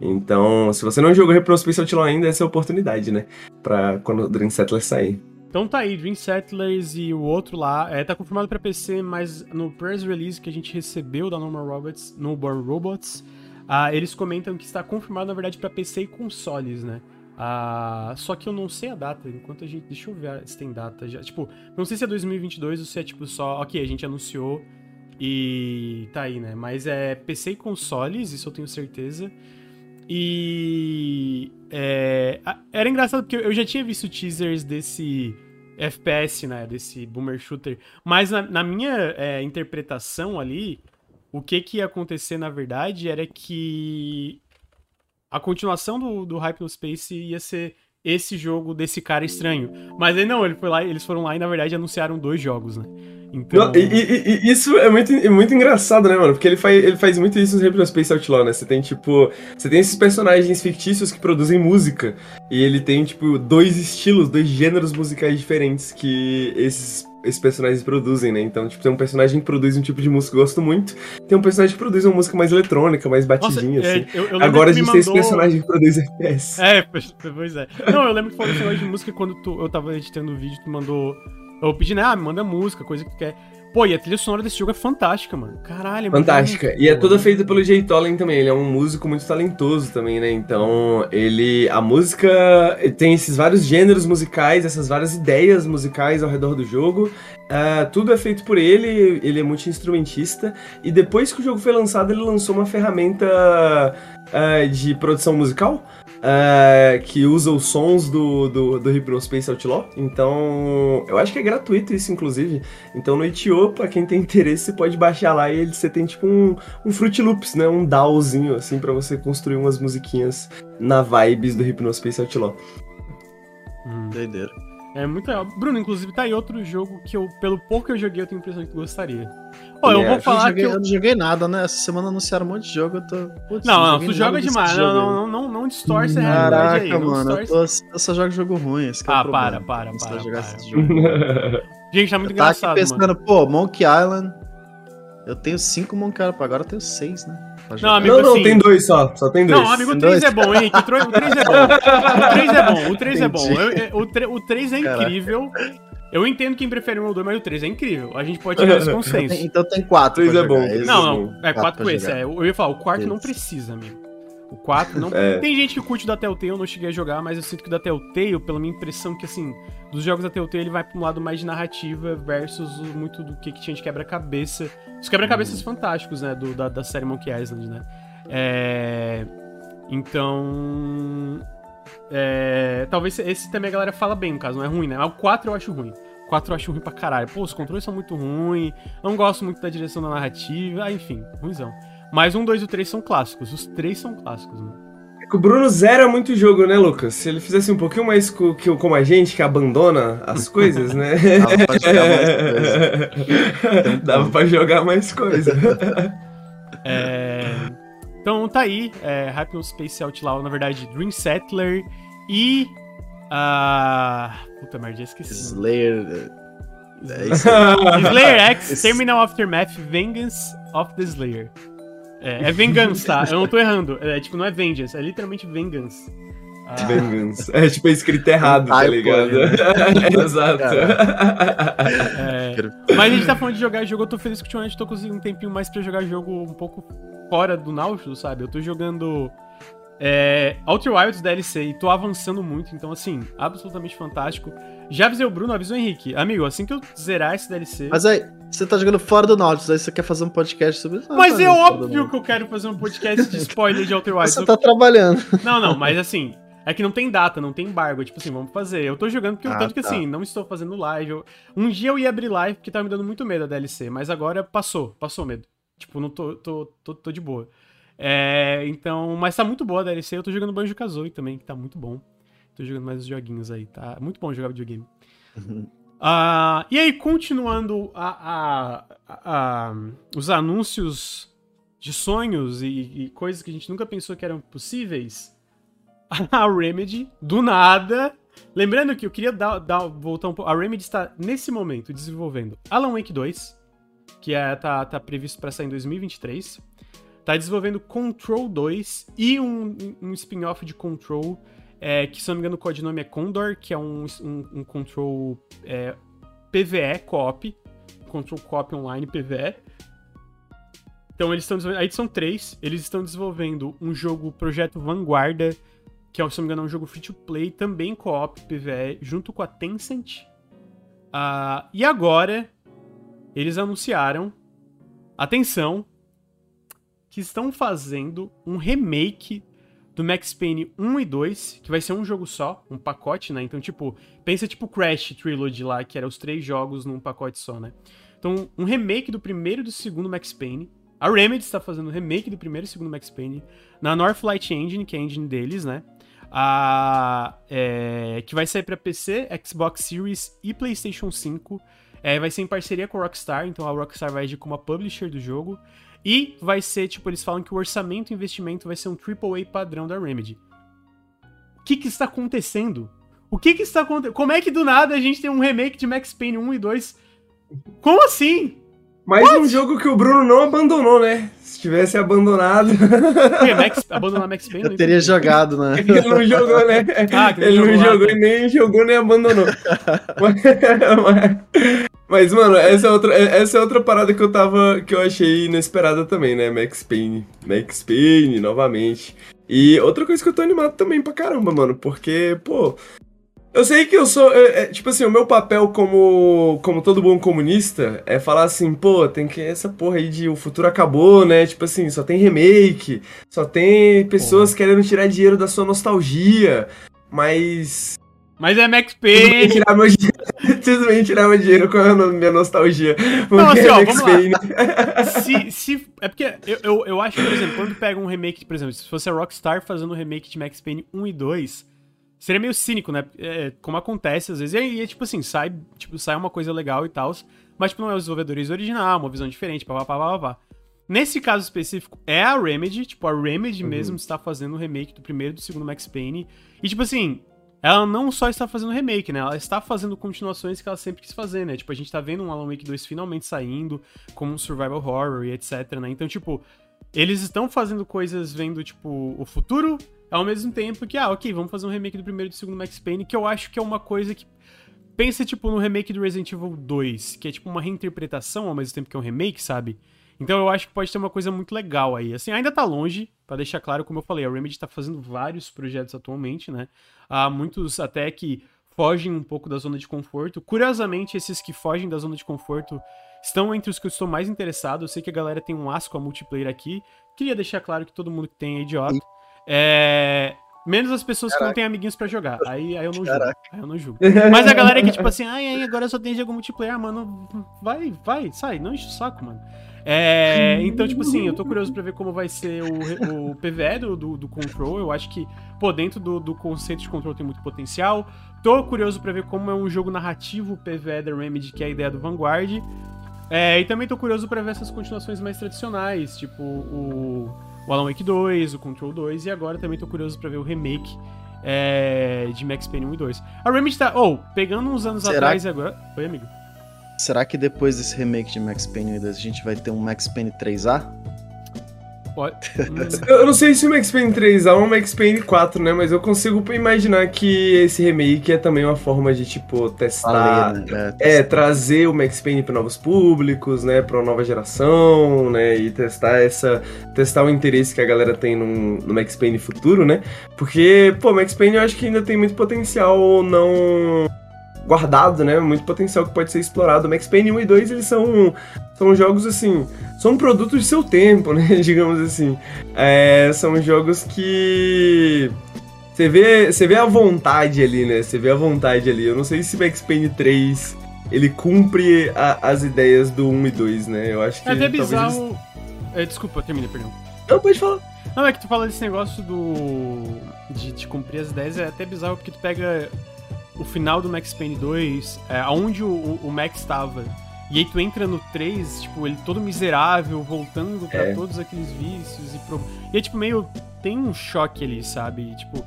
Então, se você não jogou Reprospace Outlaw ainda, essa é a oportunidade, né? Pra quando o Dream Settler sair. Então tá aí, Dream Settlers e o outro lá, é, tá confirmado pra PC, mas no press release que a gente recebeu da Normal Robots, Newborn Robots, ah, eles comentam que está confirmado, na verdade, pra PC e consoles, né? Ah, só que eu não sei a data, enquanto a gente... Deixa eu ver se tem data já. Tipo, não sei se é 2022 ou se é tipo só... Ok, a gente anunciou e tá aí, né? Mas é PC e consoles, isso eu tenho certeza. E é, era engraçado porque eu já tinha visto teasers desse FPS, né? Desse boomer shooter. Mas na, na minha é, interpretação ali, o que que ia acontecer na verdade era que a continuação do, do Hypnospace ia ser esse jogo desse cara estranho. Mas aí não, ele foi lá, eles foram lá e na verdade anunciaram dois jogos, né? Então, Não, e, e- e isso é muito, é muito engraçado, né, mano? Porque ele faz, ele faz muito isso no Hypnospace Outlaw, né? Você tem, tipo... Você tem esses personagens fictícios que produzem música. E ele tem, tipo, dois estilos, dois gêneros musicais diferentes que esses, esses personagens produzem, né? Então, tipo, tem um personagem que produz um tipo de música que eu gosto muito. Tem um personagem que produz uma música mais eletrônica, mais nossa, batidinha, é, assim. eu, eu lembro Agora a gente tem esse mandou- personagem que produz FPS. É, pois é. Não, eu lembro que falou esse negócio de música quando tu- eu tava editando o vídeo, tu mandou. Eu pedi, né? Ah, me manda música, coisa que tu quer. Pô, e a trilha sonora desse jogo é fantástica, mano. Caralho, é Fantástica. bonito, E é toda feita pelo Jay Tolen também. Ele é um músico muito talentoso também, né? Então, ele. A música tem esses vários gêneros musicais, essas várias ideias musicais ao redor do jogo. Ah, tudo é feito por ele, ele é multi-instrumentista. E depois que o jogo foi lançado, ele lançou uma ferramenta ah, de produção musical. Ah, que usa os sons do, do, do Hypnospace Outlaw. Então, eu acho que é gratuito isso, inclusive. Então no itch.io, pra quem tem interesse, você pode baixar lá e ele, você tem tipo um, um Fruit Loops, né? Um DAWzinho, assim, pra você construir umas musiquinhas na vibes do Hypnospace Outlaw. Hum, Doideira. é muito legal. Bruno, inclusive, tá aí outro jogo que eu, pelo pouco que eu joguei, eu tenho a impressão que tu gostaria. Ó, eu É, vou falar eu, joguei, que eu eu. não joguei nada, né? Essa semana anunciaram um monte de jogo, eu tô. Putz, Não, não, joguei tu nada joga demais. Não, não, não, não, não distorce a realidade Caraca, aí. Não mano, eu, tô, eu só jogo jogo ruim. Esse que é o Ah, problema. para, para, para, a jogar para. esse jogo. Gente, tá muito Eu engraçado, pensando, mano. pô, Monkey Island. Eu tenho cinco Monkey Island, agora eu tenho seis, né? Jogar. amigo, não, não, assim- tem dois só. Só tem dois. Não, amigo, o Tem 3 dois? é bom, Henrique. O 3 é bom. O 3 é bom, o 3 é bom. Entendi. Eu- eu- o, tre- o 3 é Caraca. Eu entendo quem prefere ou dois, mas o 3 é incrível. A gente pode chegar nesse consenso. Então tem quatro. Três pra é bom, esse Não, é não. bom. É 4 pra com esse. É. Eu ia falar, o quarto não Esse. precisa, amigo. O 4 não. É. Tem gente que curte o da Telltale, eu não cheguei a jogar, mas eu sinto que o da Telltale, pela minha impressão, que assim, dos jogos da Telltale, ele vai pra um lado mais de narrativa versus o- muito do que, que tinha de quebra-cabeça. Os quebra-cabeças fantásticos, né? Do, da, da série Monkey Island, né? É. Então. É, talvez esse também a galera fala bem, no caso, não é ruim, né? Mas o 4 eu acho ruim. O 4 eu acho ruim pra caralho. Pô, os controles são muito ruins, não gosto muito da direção da narrativa, ah, enfim, ruimzão. Mas um, dois e o 3 são clássicos. Os três são clássicos, mano. É que O Bruno zera muito jogo, né, Lucas? Se ele fizesse um pouquinho mais co- que- como a gente, que abandona as coisas, né? Dava pra jogar mais coisa. Dava pra jogar mais coisa. É, Então tá aí, é, Hypnospace Outlaw, na verdade, Dream Settler e. Ah. Puta merda, já esqueci. Slayer. É. Slayer X Terminal Aftermath Vengeance of the Slayer. É, é Vengeance, tá? Eu não tô errando. É tipo, não é Vengeance, é literalmente Vengeance. Ah, Vengeance. É tipo escrito errado, tá ligado? ali, Exato. é. Mas a gente tá falando de jogar jogo, eu tô feliz que ultimamente tô conseguindo um tempinho mais pra jogar jogo um pouco fora do Nautilus, sabe? Eu tô jogando é, Outer Wilds DLC e tô avançando muito, então assim, absolutamente fantástico. Já avisei o Bruno, avisou o Henrique. Amigo, assim que eu zerar esse DLC... Mas aí, você tá jogando fora do Nautilus, aí você quer fazer um podcast sobre isso? Ah, Mas tá é do óbvio que eu quero fazer um podcast de spoiler de Outer Wilds. Você Eu- tá trabalhando. Não, não, mas assim, é que não tem data, não tem embargo. Tipo assim, vamos fazer. Eu tô jogando porque eu Ah, tanto que tá. assim, não estou fazendo live. eu- Um dia eu ia abrir live porque tava me dando muito medo da DLC, mas agora passou, passou o medo. Tipo, não tô, tô, tô, tô de boa. É, então, mas tá muito boa a DLC. Eu tô jogando Banjo Kazooie também, que tá muito bom. Tô jogando mais os joguinhos aí, tá muito bom jogar videogame. Ah, e aí, continuando a, a- a- os anúncios de sonhos e, e coisas que a gente nunca pensou que eram possíveis, a Remedy, do nada. Lembrando que eu queria dar, dar- voltar um pouco. A Remedy está, nesse momento, desenvolvendo Alan Wake 2, que é, tá, tá previsto para sair em 2023. Tá desenvolvendo Control 2 e um, um spin-off de Control, é, que se não me engano o codinome é Condor, que é um, um, um Control é, PVE co-op. Control Co-op Online PVE. Então eles estão desenvolvendo. A edição 3, eles estão desenvolvendo um jogo Projeto Vanguarda, que é, se não me engano, é um jogo free to play, também co-op PVE, junto com a Tencent. Ah, e agora, eles anunciaram. Atenção! Que estão fazendo um remake do Max Payne 1 e 2, que vai ser um jogo só, um pacote, né? Então, tipo, pensa tipo Crash Trilogy lá, que era os três jogos num pacote só, né? Então, um remake do primeiro e do segundo Max Payne. A Remedy está fazendo um remake do primeiro e segundo Max Payne na Northlight Engine, que é a engine deles, né? A, é, que vai sair para PC, Xbox Series e PlayStation 5. É, vai ser em parceria com a Rockstar, então a Rockstar vai agir como a publisher do jogo. E vai ser, tipo, eles falam que o orçamento e investimento vai ser um AAA padrão da Remedy. O que que está acontecendo? O que que está acontecendo? Como é que do nada a gente tem um remake de Max Payne 1 e 2? Como assim? Mais um jogo que o Bruno não abandonou, né? Se tivesse abandonado. O quê? Max, abandonar Max Payne? Eu teria jogado, né? Ele não jogou, né? Ah, Ele não jogou tá. e nem jogou nem abandonou. mas, mas- mas, mano, essa é, outra, essa é outra parada que eu tava. que eu achei inesperada também, né? Max Payne. Max Payne, novamente. E outra coisa que eu tô animado também pra caramba, mano, porque, pô. Eu sei que eu sou. é, é, tipo assim, o meu papel como, como todo bom comunista é falar assim, pô, tem que. Essa porra aí de o futuro acabou, né? Tipo assim, só tem remake, só tem pessoas querendo tirar dinheiro da sua nostalgia. Mas. Mas é Max Payne. tirar meu dinheiro. Tirar meu dinheiro com a minha nostalgia. Não, assim, ó, é Max vamos lá. Payne. se, se, é porque eu, eu, eu acho que, por exemplo, quando pega um remake, por exemplo, se fosse a Rockstar fazendo um remake de Max Payne 1 e 2, seria meio cínico, né? É, como acontece às vezes. E aí, é, tipo assim, sai, tipo, sai uma coisa legal e tal, mas tipo, não é os desenvolvedores original, uma visão diferente, pá, pá, pá, pá, pá. Nesse caso específico, é a Remedy, tipo, a Remedy mesmo está fazendo o remake do primeiro e do segundo Max Payne. E, tipo assim, ela não só está fazendo remake, né? Ela está fazendo continuações que ela sempre quis fazer, né? Tipo, a gente tá vendo um Alan Wake 2 finalmente saindo, como um survival horror e etc, né? Então, tipo, eles estão fazendo coisas vendo, tipo, o futuro, ao mesmo tempo que, ah, ok, vamos fazer um remake do primeiro e do segundo Max Payne, que eu acho que é uma coisa que. Pensa, tipo, no remake do Resident Evil 2, que é tipo uma reinterpretação ao mesmo tempo que é um remake, sabe? Então eu acho que pode ter uma coisa muito legal aí. Assim, ainda tá longe, pra deixar claro, como eu falei, a Remedy tá fazendo vários projetos atualmente, né? Há muitos até que fogem um pouco da zona de conforto. Curiosamente, esses que fogem da zona de conforto estão entre os que eu estou mais interessado. Eu sei que a galera tem um asco a multiplayer aqui. Queria deixar claro que todo mundo que tem é idiota. É... Menos as pessoas que não têm amiguinhos pra jogar. Aí, aí eu não julgo. Caraca. Aí eu não julgo. Mas a galera que, tipo assim, ai, ai, agora só tem jogo multiplayer, mano. Vai, vai, sai, não enche o saco, mano. É, então, tipo assim, eu tô curioso pra ver como vai ser o, o PVE do, do, do Control. Eu acho que, pô, dentro do, do conceito de Control tem muito potencial. Tô curioso pra ver como é um jogo narrativo o PVE da Remedy, que é a ideia do Vanguard. É, e também tô curioso pra ver essas continuações mais tradicionais, tipo o, o Alan Wake 2, o Control 2, e agora também tô curioso pra ver o remake é, de Max Payne 1 e 2. A Remedy tá, oh, pegando uns anos Será atrás agora... Oi, amigo. Será que depois desse remake de Max Payne 2 a gente vai ter um Max Payne 3A? Pode... Eu não sei se o Max Payne 3 é um Max Payne 4, né? Mas eu consigo imaginar que esse remake é também uma forma de, tipo, testar. Valer, né? É, trazer o Max Payne para novos públicos, né, para uma nova geração, né, e testar essa, testar o interesse que a galera tem no, no Max Payne futuro, né? Porque, pô, Max Payne eu acho que ainda tem muito potencial não guardado, né? Muito potencial que pode ser explorado. Max Payne 1 e 2, eles são são jogos assim, são produtos de seu tempo, né, digamos assim. É, são jogos que você vê, você vê a vontade ali, né? Você vê a vontade ali. Eu não sei se Max Payne 3 ele cumpre a- as ideias do 1 e 2, né? Eu acho que É até talvez eles- bizarro... É, desculpa, termina, perdão. Não, pode falar. Não, é que tu fala desse negócio do. De, de cumprir as ideias, é até bizarro porque tu pega o final do Max Payne 2, é, aonde o, o, Max estava. E aí tu entra no 3, tipo, ele todo miserável, voltando pra É. todos aqueles vícios e pro... E é tipo meio. Tem um choque ali, sabe? E, tipo.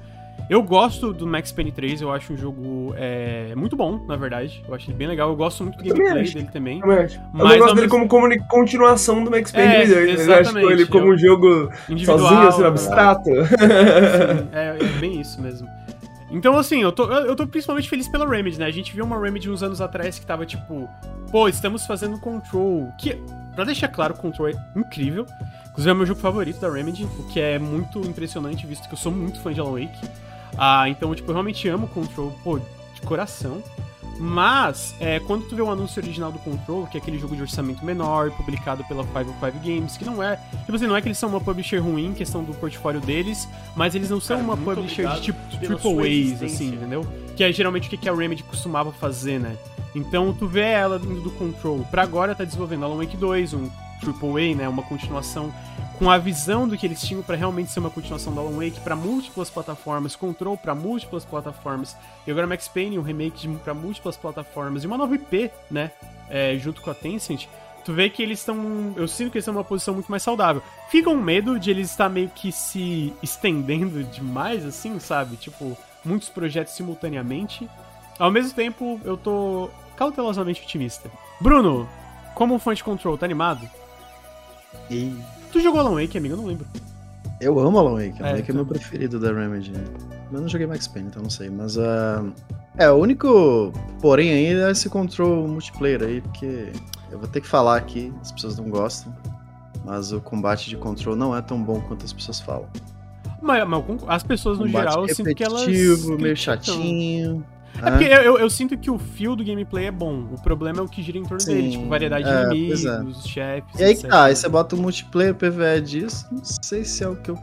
Eu gosto do Max Payne 3, eu acho um jogo é, muito bom, na verdade. Eu acho ele bem legal. Eu gosto muito do Eu também gameplay acho. dele também. Eu acho. Eu Mas, ao gosto dele mesmo- como continuação do Max Payne É, 2. Eu acho ele como eu- um jogo sozinho, assim, né? abstrato. É, é bem isso mesmo. Então, assim, eu tô, eu eu tô principalmente feliz pela Remedy, né? A gente viu uma Remedy uns anos atrás que tava tipo, pô, estamos fazendo Control. Que, pra deixar claro, Control é incrível. Inclusive é meu jogo favorito da Remedy, o que é muito impressionante, visto que eu sou muito fã de Alan Wake. Ah, então, tipo, eu realmente amo Control, pô, de coração. Mas, é, quando tu vê o anúncio original do Control, que é aquele jogo de orçamento menor, publicado pela 505 Games, que não é. Tipo assim, não é que eles são uma publisher ruim, questão do portfólio deles, mas eles não são Cara, uma publisher de tipo triple A's, assim, entendeu? Que é geralmente o que que a Remedy costumava fazer, né? Então tu vê ela indo do Control pra agora tá desenvolvendo Alan Wake 2, um triple A, né? Uma continuação com a visão do que eles tinham pra realmente ser uma continuação do Alan Wake pra múltiplas plataformas, Control pra múltiplas plataformas, e agora Max Payne, um remake pra múltiplas plataformas, e uma nova IP, né, é, junto com a Tencent, tu vê que eles estão. Eu sinto que eles estão numa posição muito mais saudável. Fica um medo de eles estar meio que se estendendo demais, assim, sabe? Tipo, muitos projetos simultaneamente. Ao mesmo tempo, eu tô cautelosamente otimista. Bruno, como fã de Control, tá animado? E Tu jogou Alan Wake, amigo? Eu não lembro. eu amo Alan Wake. Alan É, Wake é então. meu preferido da Remedy. Eu não joguei Max Payne, então não sei. Mas ah, é, o único porém aí é esse control multiplayer aí, porque eu vou ter que falar aqui, as pessoas não gostam. Mas o combate de control não é tão bom quanto as pessoas falam. Mas, mas as pessoas, no Combate geral, eu sinto que elas. meio chatinho. É porque eu, eu- eu sinto que o fio do gameplay é bom. O problema é o que gira em torno Sim, dele, tipo, variedade é, de pois é. inimigos, chefes. E aí etc. tá, aí você bota o multiplayer PVE disso, não sei se é o que eu.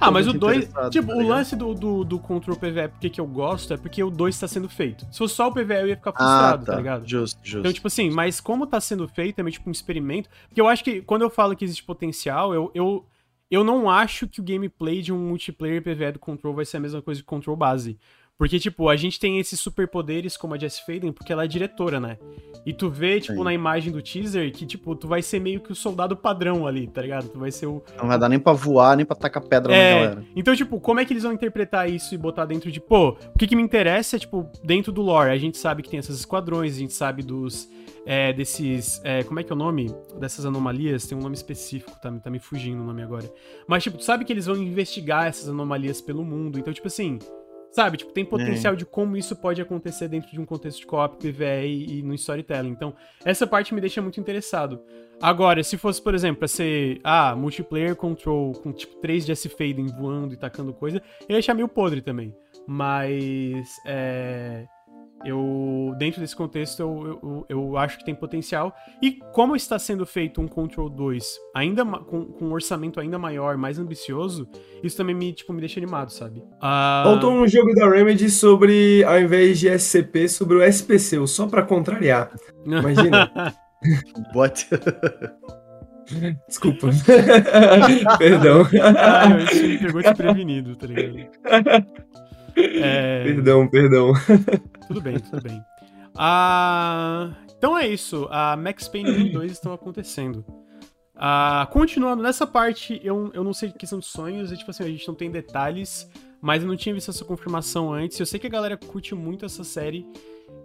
Ah, mas o muito 2. interessado, Tipo, tá o lance do, do, do Control PVE, porque que eu gosto, é porque o 2 tá sendo feito. Se fosse só o PVE, eu ia ficar frustrado, tá. ligado? Justo, justo. Então, tipo assim, mas como tá sendo feito, é meio tipo um experimento. Porque eu acho que quando eu falo que existe potencial, eu, eu, eu não acho que o gameplay de um multiplayer PVE do Control vai ser a mesma coisa que Control base. Porque, tipo, a gente tem esses superpoderes como a Jess Faden, porque ela é diretora, né? E tu vê, tipo, Sim. na imagem do teaser, que, tipo, tu vai ser meio que o soldado padrão ali, tá ligado? Tu vai ser o, Não vai dar nem pra voar, nem pra tacar pedra na é, galera. então, tipo, como é que eles vão interpretar isso e botar dentro de, pô, o que, que me interessa é, tipo, dentro do lore, a gente sabe que tem essas esquadrões, a gente sabe dos, é, desses, é, como é que é o nome? Dessas anomalias, tem um nome específico, tá, me- tá me fugindo o nome agora. Mas, tipo, tu sabe que eles vão investigar essas anomalias pelo mundo, então, tipo assim, sabe, tipo, tem potencial de como isso pode acontecer dentro de um contexto de co-op, PvE e, e no storytelling, então, essa parte me deixa muito interessado. Agora, se fosse, por exemplo, pra ser, ah, multiplayer control com tipo 3 Jesse Faden voando e tacando coisa, eu ia achar meio podre também. Mas, é. Eu, dentro desse contexto, eu, eu, eu acho que tem potencial. E como está sendo feito um Control 2 ainda com, com um orçamento ainda maior, mais ambicioso, isso também me, tipo, me deixa animado, sabe? Ah, Faltou um jogo da Remedy sobre, ao invés de SCP, sobre o SPC, só pra contrariar. Imagina. What? Desculpa. Perdão. Isso me pegou desprevenido, tá ligado? É... Perdão, perdão. Tudo bem, tudo bem. Ah, então é isso. A Max Payne 1 e 2 estão acontecendo. Ah, continuando nessa parte, eu, eu não sei de questão de sonhos, e tipo assim, a gente não tem detalhes, mas eu não tinha visto essa confirmação antes. Eu sei que a galera curte muito essa série,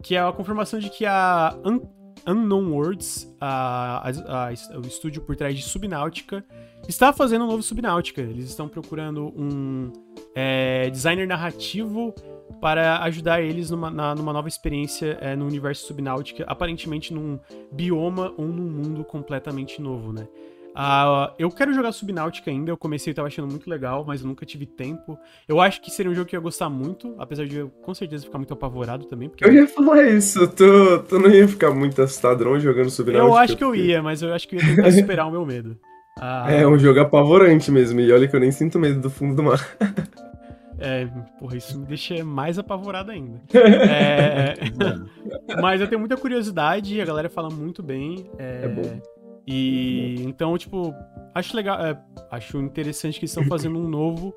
que é a confirmação de que a Un- Unknown Worlds, a, a- a- o estúdio por trás de Subnáutica, está fazendo um novo Subnáutica. Eles estão procurando um é, designer narrativo para ajudar eles numa, na- numa nova experiência é, no universo Subnáutica, aparentemente num bioma ou num mundo completamente novo, né? Ah, eu quero jogar Subnáutica ainda, eu comecei e tava achando muito legal, mas eu nunca tive tempo. Eu acho que seria um jogo que eu ia gostar muito, apesar de eu com certeza ficar muito apavorado também, porque Eu ia falar isso, tu, tu não ia ficar muito assustado não jogando Subnáutica? eu acho que eu ia, mas eu acho que eu ia tentar superar o meu medo. Ah, É um jogo apavorante mesmo, e olha que eu nem sinto medo do fundo do mar. é, porra, isso me deixa mais apavorado ainda. É, Mas eu tenho muita curiosidade, a galera fala muito bem. É, É bom. E então, tipo, acho legal. é, acho interessante que eles estão fazendo um novo.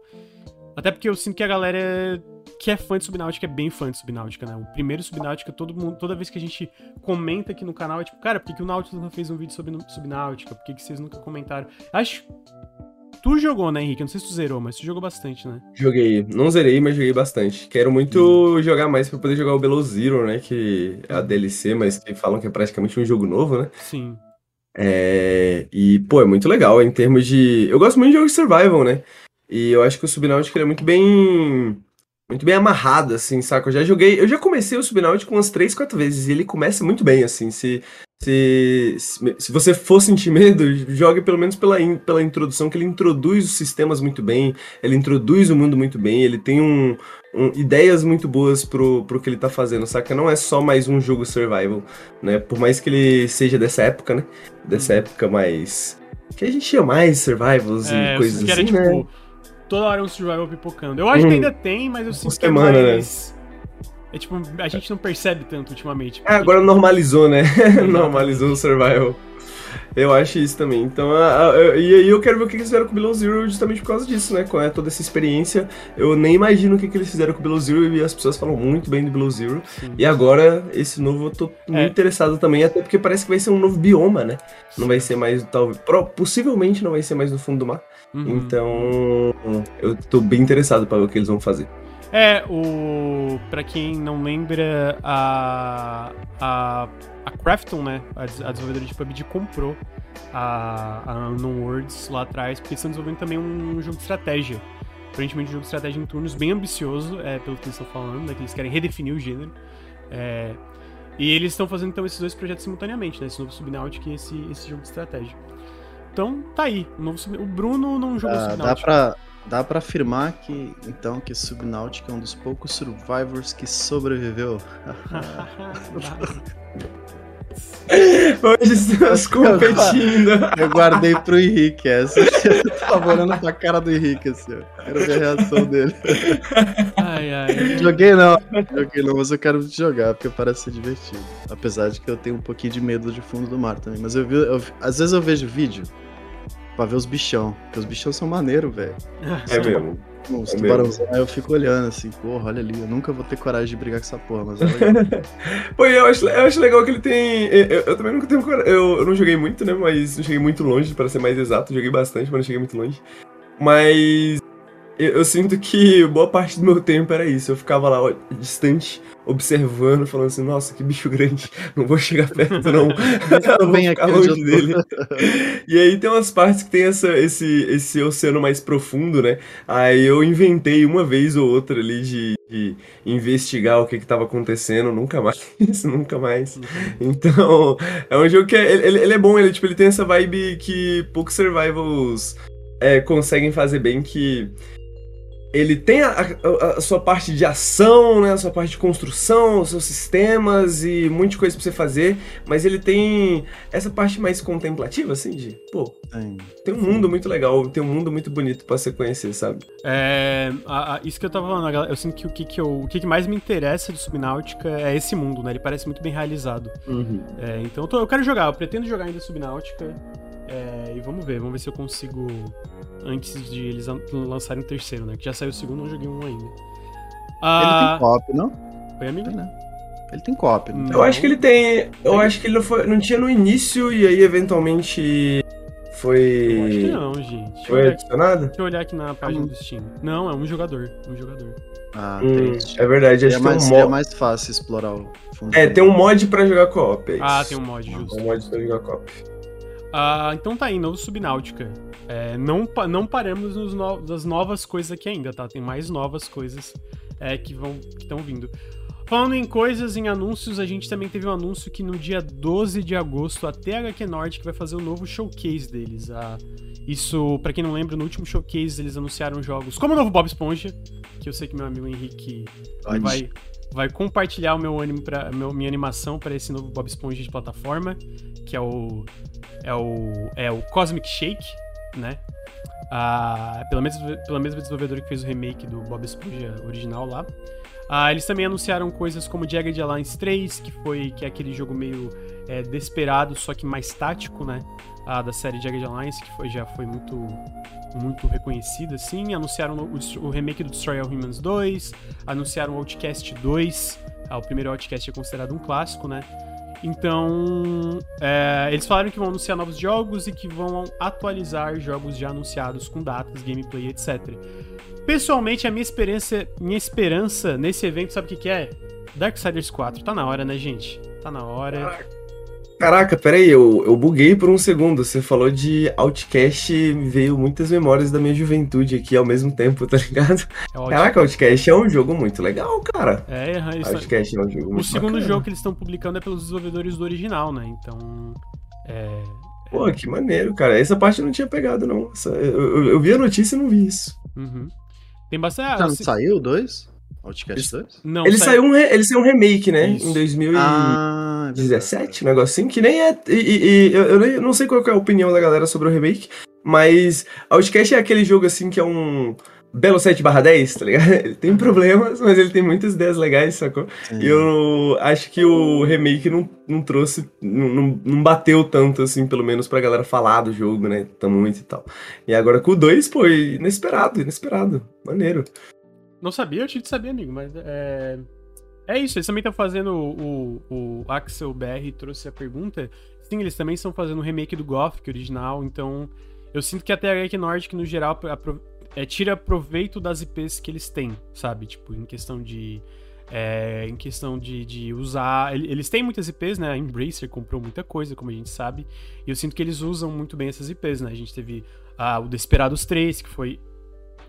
Até porque eu sinto que a galera que é fã de Subnáutica é bem fã de Subnáutica, né? O primeiro Subnáutica, todo mundo, toda vez que a gente comenta aqui no canal, é tipo, cara, por que, que o Nautilus não fez um vídeo sobre Subnáutica? Por que, que vocês nunca comentaram? Acho. Tu jogou, né, Henrique? Eu não sei se tu zerou, mas tu jogou bastante, né? Joguei, não zerei, mas joguei bastante. Quero muito jogar mais pra poder jogar o Below Zero, né? Que é a DLC, mas que falam que é praticamente um jogo novo, né? Sim. É, e, pô, é muito legal em termos de. Eu gosto muito de jogos de survival, né? E eu acho que o Subnautica ele é muito bem. Muito bem amarrado, assim, saca? Eu já joguei. Eu já comecei o Subnautica umas 3, 4 vezes. E ele começa muito bem, assim. Se, se, se, você for sentir medo, jogue pelo menos pela, in- pela introdução, que ele introduz os sistemas muito bem, ele introduz o mundo muito bem, ele tem um, um- ideias muito boas pro, pro que ele tá fazendo, saca? Não é só mais um jogo survival, né? Por mais que ele seja dessa época, né? Dessa época mais. Que a gente tinha mais survivals É, e coisas que era assim, tipo. né? Toda hora um survival pipocando. Eu acho que Hum. ainda tem, mas eu sinto que é né? É tipo, a gente não percebe tanto ultimamente. É, agora normalizou, né? normalizou o survival. Eu acho isso também. Então, a- a- eu- e aí eu quero ver o que eles fizeram com o Below Zero justamente por causa disso, né? Com é, toda essa experiência. Eu nem imagino o que, que eles fizeram com o Below Zero e as pessoas falam muito bem do Below Zero. Sim. E agora, esse novo eu tô muito É. interessado também, até porque parece que vai ser um novo bioma, né? Não vai ser mais, talvez, possivelmente não vai ser mais no fundo do mar. Uhum. Então, eu tô bem interessado para ver o que eles vão fazer. É, o. Pra quem não lembra, a. A, a Crafton, né? A, a desenvolvedora de PUBG comprou a, a Unknown Worlds lá atrás, porque eles estão desenvolvendo também um jogo de estratégia. Aparentemente um jogo de estratégia em turnos bem ambicioso, é, pelo que eles estão falando, né, que eles querem redefinir o gênero. É, e eles estão fazendo então esses dois projetos simultaneamente, né? Esse novo Subnautica e esse, esse jogo de estratégia. Então, tá aí. O, novo Sub- o Bruno não jogou Ah, dá, Subnautica. pra, dá pra afirmar que, então, que Subnautica é um dos poucos survivors que sobreviveu. Hoje estamos competindo. Eu guardei pro Henrique essa. Eu tava olhando pra cara do Henrique, assim, ó. Quero ver a reação dele. ai, ai. Joguei não, joguei não, mas eu quero jogar, porque parece ser divertido. Apesar de que eu tenho um pouquinho de medo de fundo do mar também. Mas eu vi, eu- às vezes eu vejo vídeo pra ver os bichão, porque os bichão são maneiros, velho. É mesmo. Os É tubarãozão, eu fico olhando assim, porra, olha ali, eu nunca vou ter coragem de brigar com essa porra, mas é legal. Pô, eu acho, eu acho legal que ele tem. Eu, eu- eu também nunca tenho coragem. Eu, eu não joguei muito, né? Mas não cheguei muito longe, para ser mais exato. Joguei bastante, mas não cheguei muito longe. Mas. Eu, eu sinto que boa parte do meu tempo era isso. Eu ficava lá, ó, distante, observando, falando assim: nossa, que bicho grande. Não vou chegar perto, não. eu vou ficar longe dele. E aí tem umas partes que tem essa, esse, esse oceano mais profundo, né? Aí eu inventei uma vez ou outra ali de, de investigar o que que tava acontecendo, nunca mais, nunca mais. Então, é um jogo que é, ele, ele é bom, ele, tipo, ele tem essa vibe que poucos survivals é, conseguem fazer bem, que ele tem a, a- a sua parte de ação, né, a sua parte de construção, os seus sistemas e muita coisa pra você fazer, mas ele tem essa parte mais contemplativa, assim, de, pô, Tem. tem um mundo muito legal, tem um mundo muito bonito pra você conhecer, sabe? É, a- a- isso que eu tava falando, eu sinto que o que, que, eu- o que, que mais me interessa de Subnáutica é esse mundo, né? Ele parece muito bem realizado. É, então eu, tô- eu quero jogar, eu pretendo jogar ainda Subnáutica. É, e vamos ver, vamos ver se eu consigo antes de eles lan- lançarem o terceiro, né? Que já saiu o segundo, não joguei um ainda. Ele Ah, tem co-op, não? Oi, amigo? Tem, né? Ele tem co-op, não tem? Eu acho que ele tem. Eu Tem? acho que ele não, foi, não tinha no início e aí eventualmente foi. Eu acho que não, gente. Foi adicionado? deixa eu olhar aqui na página do Steam. Não, é um jogador. Um jogador. Ah, Hum, é verdade, acho É que mais, um mod. mais fácil explorar o fundo. É, tem um mod pra jogar co-op. É Ah, tem um mod, justo. Um mod pra jogar co-op. Ah, então tá aí, novo Subnáutica. É, não, não paramos nos no- das novas coisas aqui ainda, tá? Tem mais novas coisas é, que vão estão vindo. Falando em coisas, em anúncios, a gente também teve um anúncio que no dia 12 de agosto a THQ Nordic vai fazer o novo showcase deles. Ah, isso, pra quem não lembra, no último showcase eles anunciaram jogos como o novo Bob Esponja, que eu sei que meu amigo Henrique Pode. vai, vai compartilhar o meu anime meu, minha animação para esse novo Bob Esponja de plataforma, que é o é o é o Cosmic Shake, né? Ah, pela, mesma, pela mesma desenvolvedora que fez o remake do Bob Esponja original lá. Ah, eles também anunciaram coisas como Jagged Alliance 3, que foi que é aquele jogo meio é, desesperado, só que mais tático, né? Ah, da série Jagged Alliance, que foi, já foi muito muito reconhecida, assim. Anunciaram o, o remake do Destroy All Humans 2, anunciaram o Outcast 2. Ah, o primeiro Outcast é considerado um clássico, né? Então, é, eles falaram que vão anunciar novos jogos e que vão atualizar jogos já anunciados com datas, gameplay, etc. Pessoalmente, a minha esperança, minha esperança nesse evento, sabe o que, que é? Darksiders 4. Tá na hora, né, gente? Tá na hora. Caraca, peraí, eu, eu buguei por um segundo. Você falou de Outcast e me veio muitas memórias da minha juventude aqui ao mesmo tempo, tá ligado? É ótimo. Caraca, Outcast é um jogo muito legal, cara. É, eles- Outcast é um jogo o muito segundo bacana. jogo que eles estão publicando é pelos desenvolvedores do original, né? Então. É. Pô, que maneiro, cara. Essa parte eu não tinha pegado, não. Essa- eu, eu- eu vi a notícia e não vi isso. Uhum. Tem bastante. Já ah, não se- saiu o 2? Outcast Isso. 2? Não, Ele sai- saiu, um re- ele saiu um remake, né? Isso. Em 2017, Ah, é verdade. um negocinho, que nem é. E, e- e eu, eu nem- eu não sei qual que é a opinião da galera sobre o remake, mas Outcast é aquele jogo assim que é um. Belo 7 barra 10, tá ligado? Ele tem problemas, mas ele tem muitas ideias legais, sacou? Sim. E eu acho que o remake não, não trouxe, não, não- não bateu tanto, assim, pelo menos pra galera falar do jogo, né? Tá muito e tal. E agora com o 2, pô, inesperado, inesperado. Maneiro. Não sabia, eu tinha de saber, amigo, mas é. É isso, eles também estão fazendo. O, o Axel BR trouxe a pergunta. Sim, eles também estão fazendo o remake do Gothic original, então. Eu sinto que a THQ Nordic, no geral, é, tira proveito das IPs que eles têm, sabe? Tipo, em questão de. é, em questão de, de usar. ele- Eles têm muitas IPs, né? A Embracer comprou muita coisa, como a gente sabe. E eu sinto que eles usam muito bem essas IPs, né? A gente teve ah, o Desperados 3, que foi.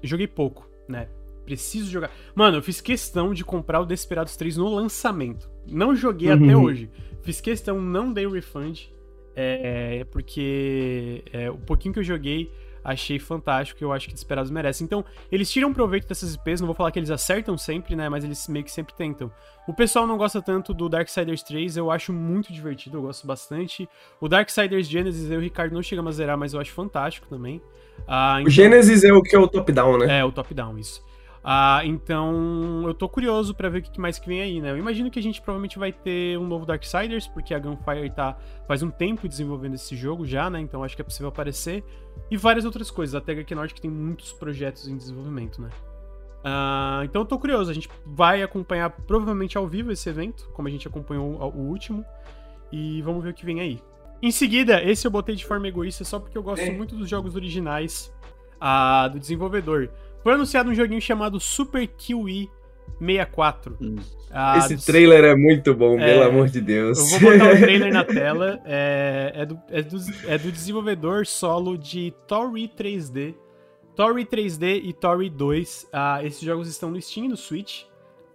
Joguei pouco, né? Preciso jogar. Mano, eu fiz questão de comprar o Desperados 3 no lançamento. Não joguei Uhum. até hoje. Fiz questão, não dei o refund. É, porque é, o pouquinho que eu joguei, achei fantástico e eu acho que Desperados merece. Então, eles tiram proveito dessas IPs, não vou falar que eles acertam sempre, né? Mas eles meio que sempre tentam. O pessoal não gosta tanto do Darksiders 3, eu acho muito divertido, eu gosto bastante. O Darksiders Genesis, eu e o Ricardo não chegamos a zerar, mas eu acho fantástico também. Ah, O então- Genesis é o que é o top-down, né? é, o top-down, isso. Ah, então, eu tô curioso pra ver o que mais que vem aí, né? Eu imagino que a gente provavelmente vai ter um novo Darksiders, porque a Gunfire tá faz um tempo desenvolvendo esse jogo já, né? Então acho que é possível aparecer. E várias outras coisas. A THQ Nordic tem muitos projetos em desenvolvimento, né? Ah, então eu tô curioso. A gente vai acompanhar provavelmente ao vivo esse evento, como a gente acompanhou o o último. E vamos ver o que vem aí. Em seguida, esse eu botei de forma egoísta só porque eu gosto É. muito dos jogos originais ah, do desenvolvedor. Foi anunciado um joguinho chamado Super Kiwi 64. Hum. Ah, Esse do- trailer é muito bom, É, pelo amor de Deus. Eu vou botar o trailer na tela. É, é, do, é, do, é do desenvolvedor solo de Tori 3D. Tori 3D e Tori 2. Ah, esses jogos estão no Steam e no Switch.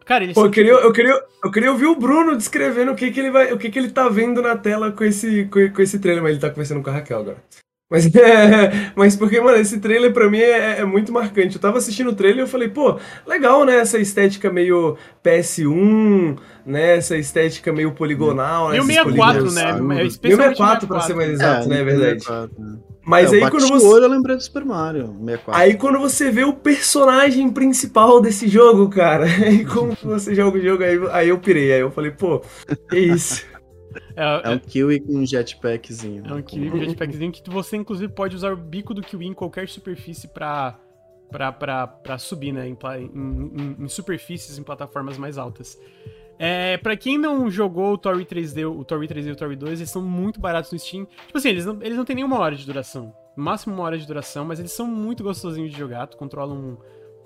Cara, eles Pô, eu queria, eu, queria, eu queria ouvir o Bruno descrevendo o que, que ele vai, o que, que ele tá vendo na tela com esse, com, com esse trailer, mas ele tá conversando com a Raquel agora. Mas, mas porque, mano, esse trailer pra mim é, é muito marcante. Eu tava assistindo o trailer e eu falei, pô, legal, né? Essa estética meio PS1, né? Essa estética meio poligonal. E o esses 64, polígonos né? É E o especialmente 64, pra ser mais exato, né? É verdade. 64, né? Mas É, aí quando você. o olho, eu lembrei do Super Mario 64. Aí quando você vê o personagem principal desse jogo, cara, aí como você joga o jogo, aí, aí eu pirei, aí eu falei, pô, que isso? É, É um Kiwi com um jetpackzinho. é um Kiwi com jetpackzinho que você, inclusive, pode usar o bico do Kiwi em qualquer superfície pra, pra, pra, pra subir, né? Em, em- em- em superfícies, em plataformas mais altas. É, pra quem não jogou o Tori 3D, o Tori 3D e o Tori 2, eles são muito baratos no Steam. Tipo assim, eles não, eles não têm nenhuma hora de duração. No máximo uma hora de duração, mas eles são muito gostosinhos de jogar. Tu controla um,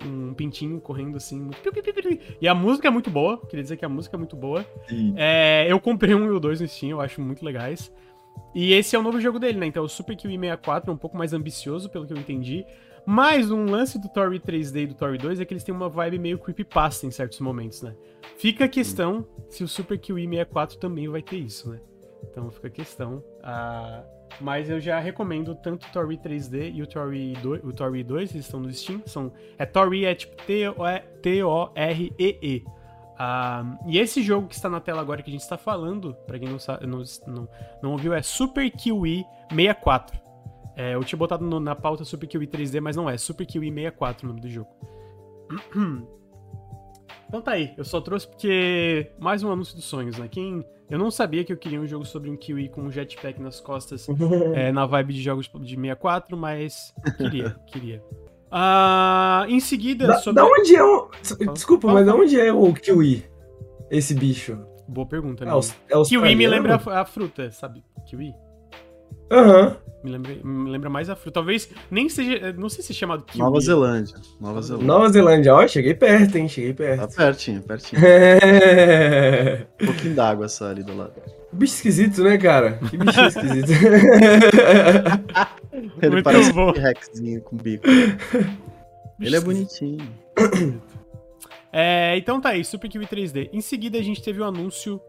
um pintinho correndo assim. E a música é muito boa. Queria dizer que a música é muito boa. É, eu comprei um e o dois no Steam, eu acho muito legais. E esse é o novo jogo dele, né? Então o Super Kiwi 64 é um pouco mais ambicioso, pelo que eu entendi. Mas um lance do Tori 3D e do Tori 2 é que eles têm uma vibe meio creepypasta em certos momentos, né? Fica a questão se o Super Kiwi 64 também vai ter isso, né? Então fica a questão. Ah, mas eu já recomendo tanto o Tori 3D e o Tori 2, o Tori 2 eles estão no Steam. São, é Tori é tipo T-O-R-E-E. Ah, e esse jogo que está na tela agora que a gente está falando, pra quem não, sabe, não, não, não ouviu, é Super Kiwi 64. É, eu tinha botado no- na pauta Super Kiwi 3D, mas não é. Super Kiwi 64 o nome do jogo. Então tá aí, eu só trouxe porque mais um anúncio dos sonhos, né? Quem eu não sabia que eu queria um jogo sobre um Kiwi com um jetpack nas costas, é, na vibe de jogos de 64, mas queria, queria. Ah, em seguida, Da, sobre da onde é o. Desculpa, mas da onde é o Kiwi? Esse bicho? boa pergunta, né? É, os, é os Kiwi me lembra a, a fruta, sabe? Kiwi. Aham. Me lembra, me lembra mais a fruta. Talvez nem seja. Não sei se é chamado Kiwi. Nova Zelândia. Nova Zelândia. Nova Zelândia, ó, cheguei perto, hein? Cheguei Tá perto. pertinho, pertinho. É. Um pouquinho d'água só ali do lado. Bicho esquisito, né, cara? Que bicho esquisito. Ele Muito parece bom. um T-Rexzinho com bico. Ele é bonitinho. É, então tá aí, Super Kiwi 3D. Em seguida, a gente teve o anúncio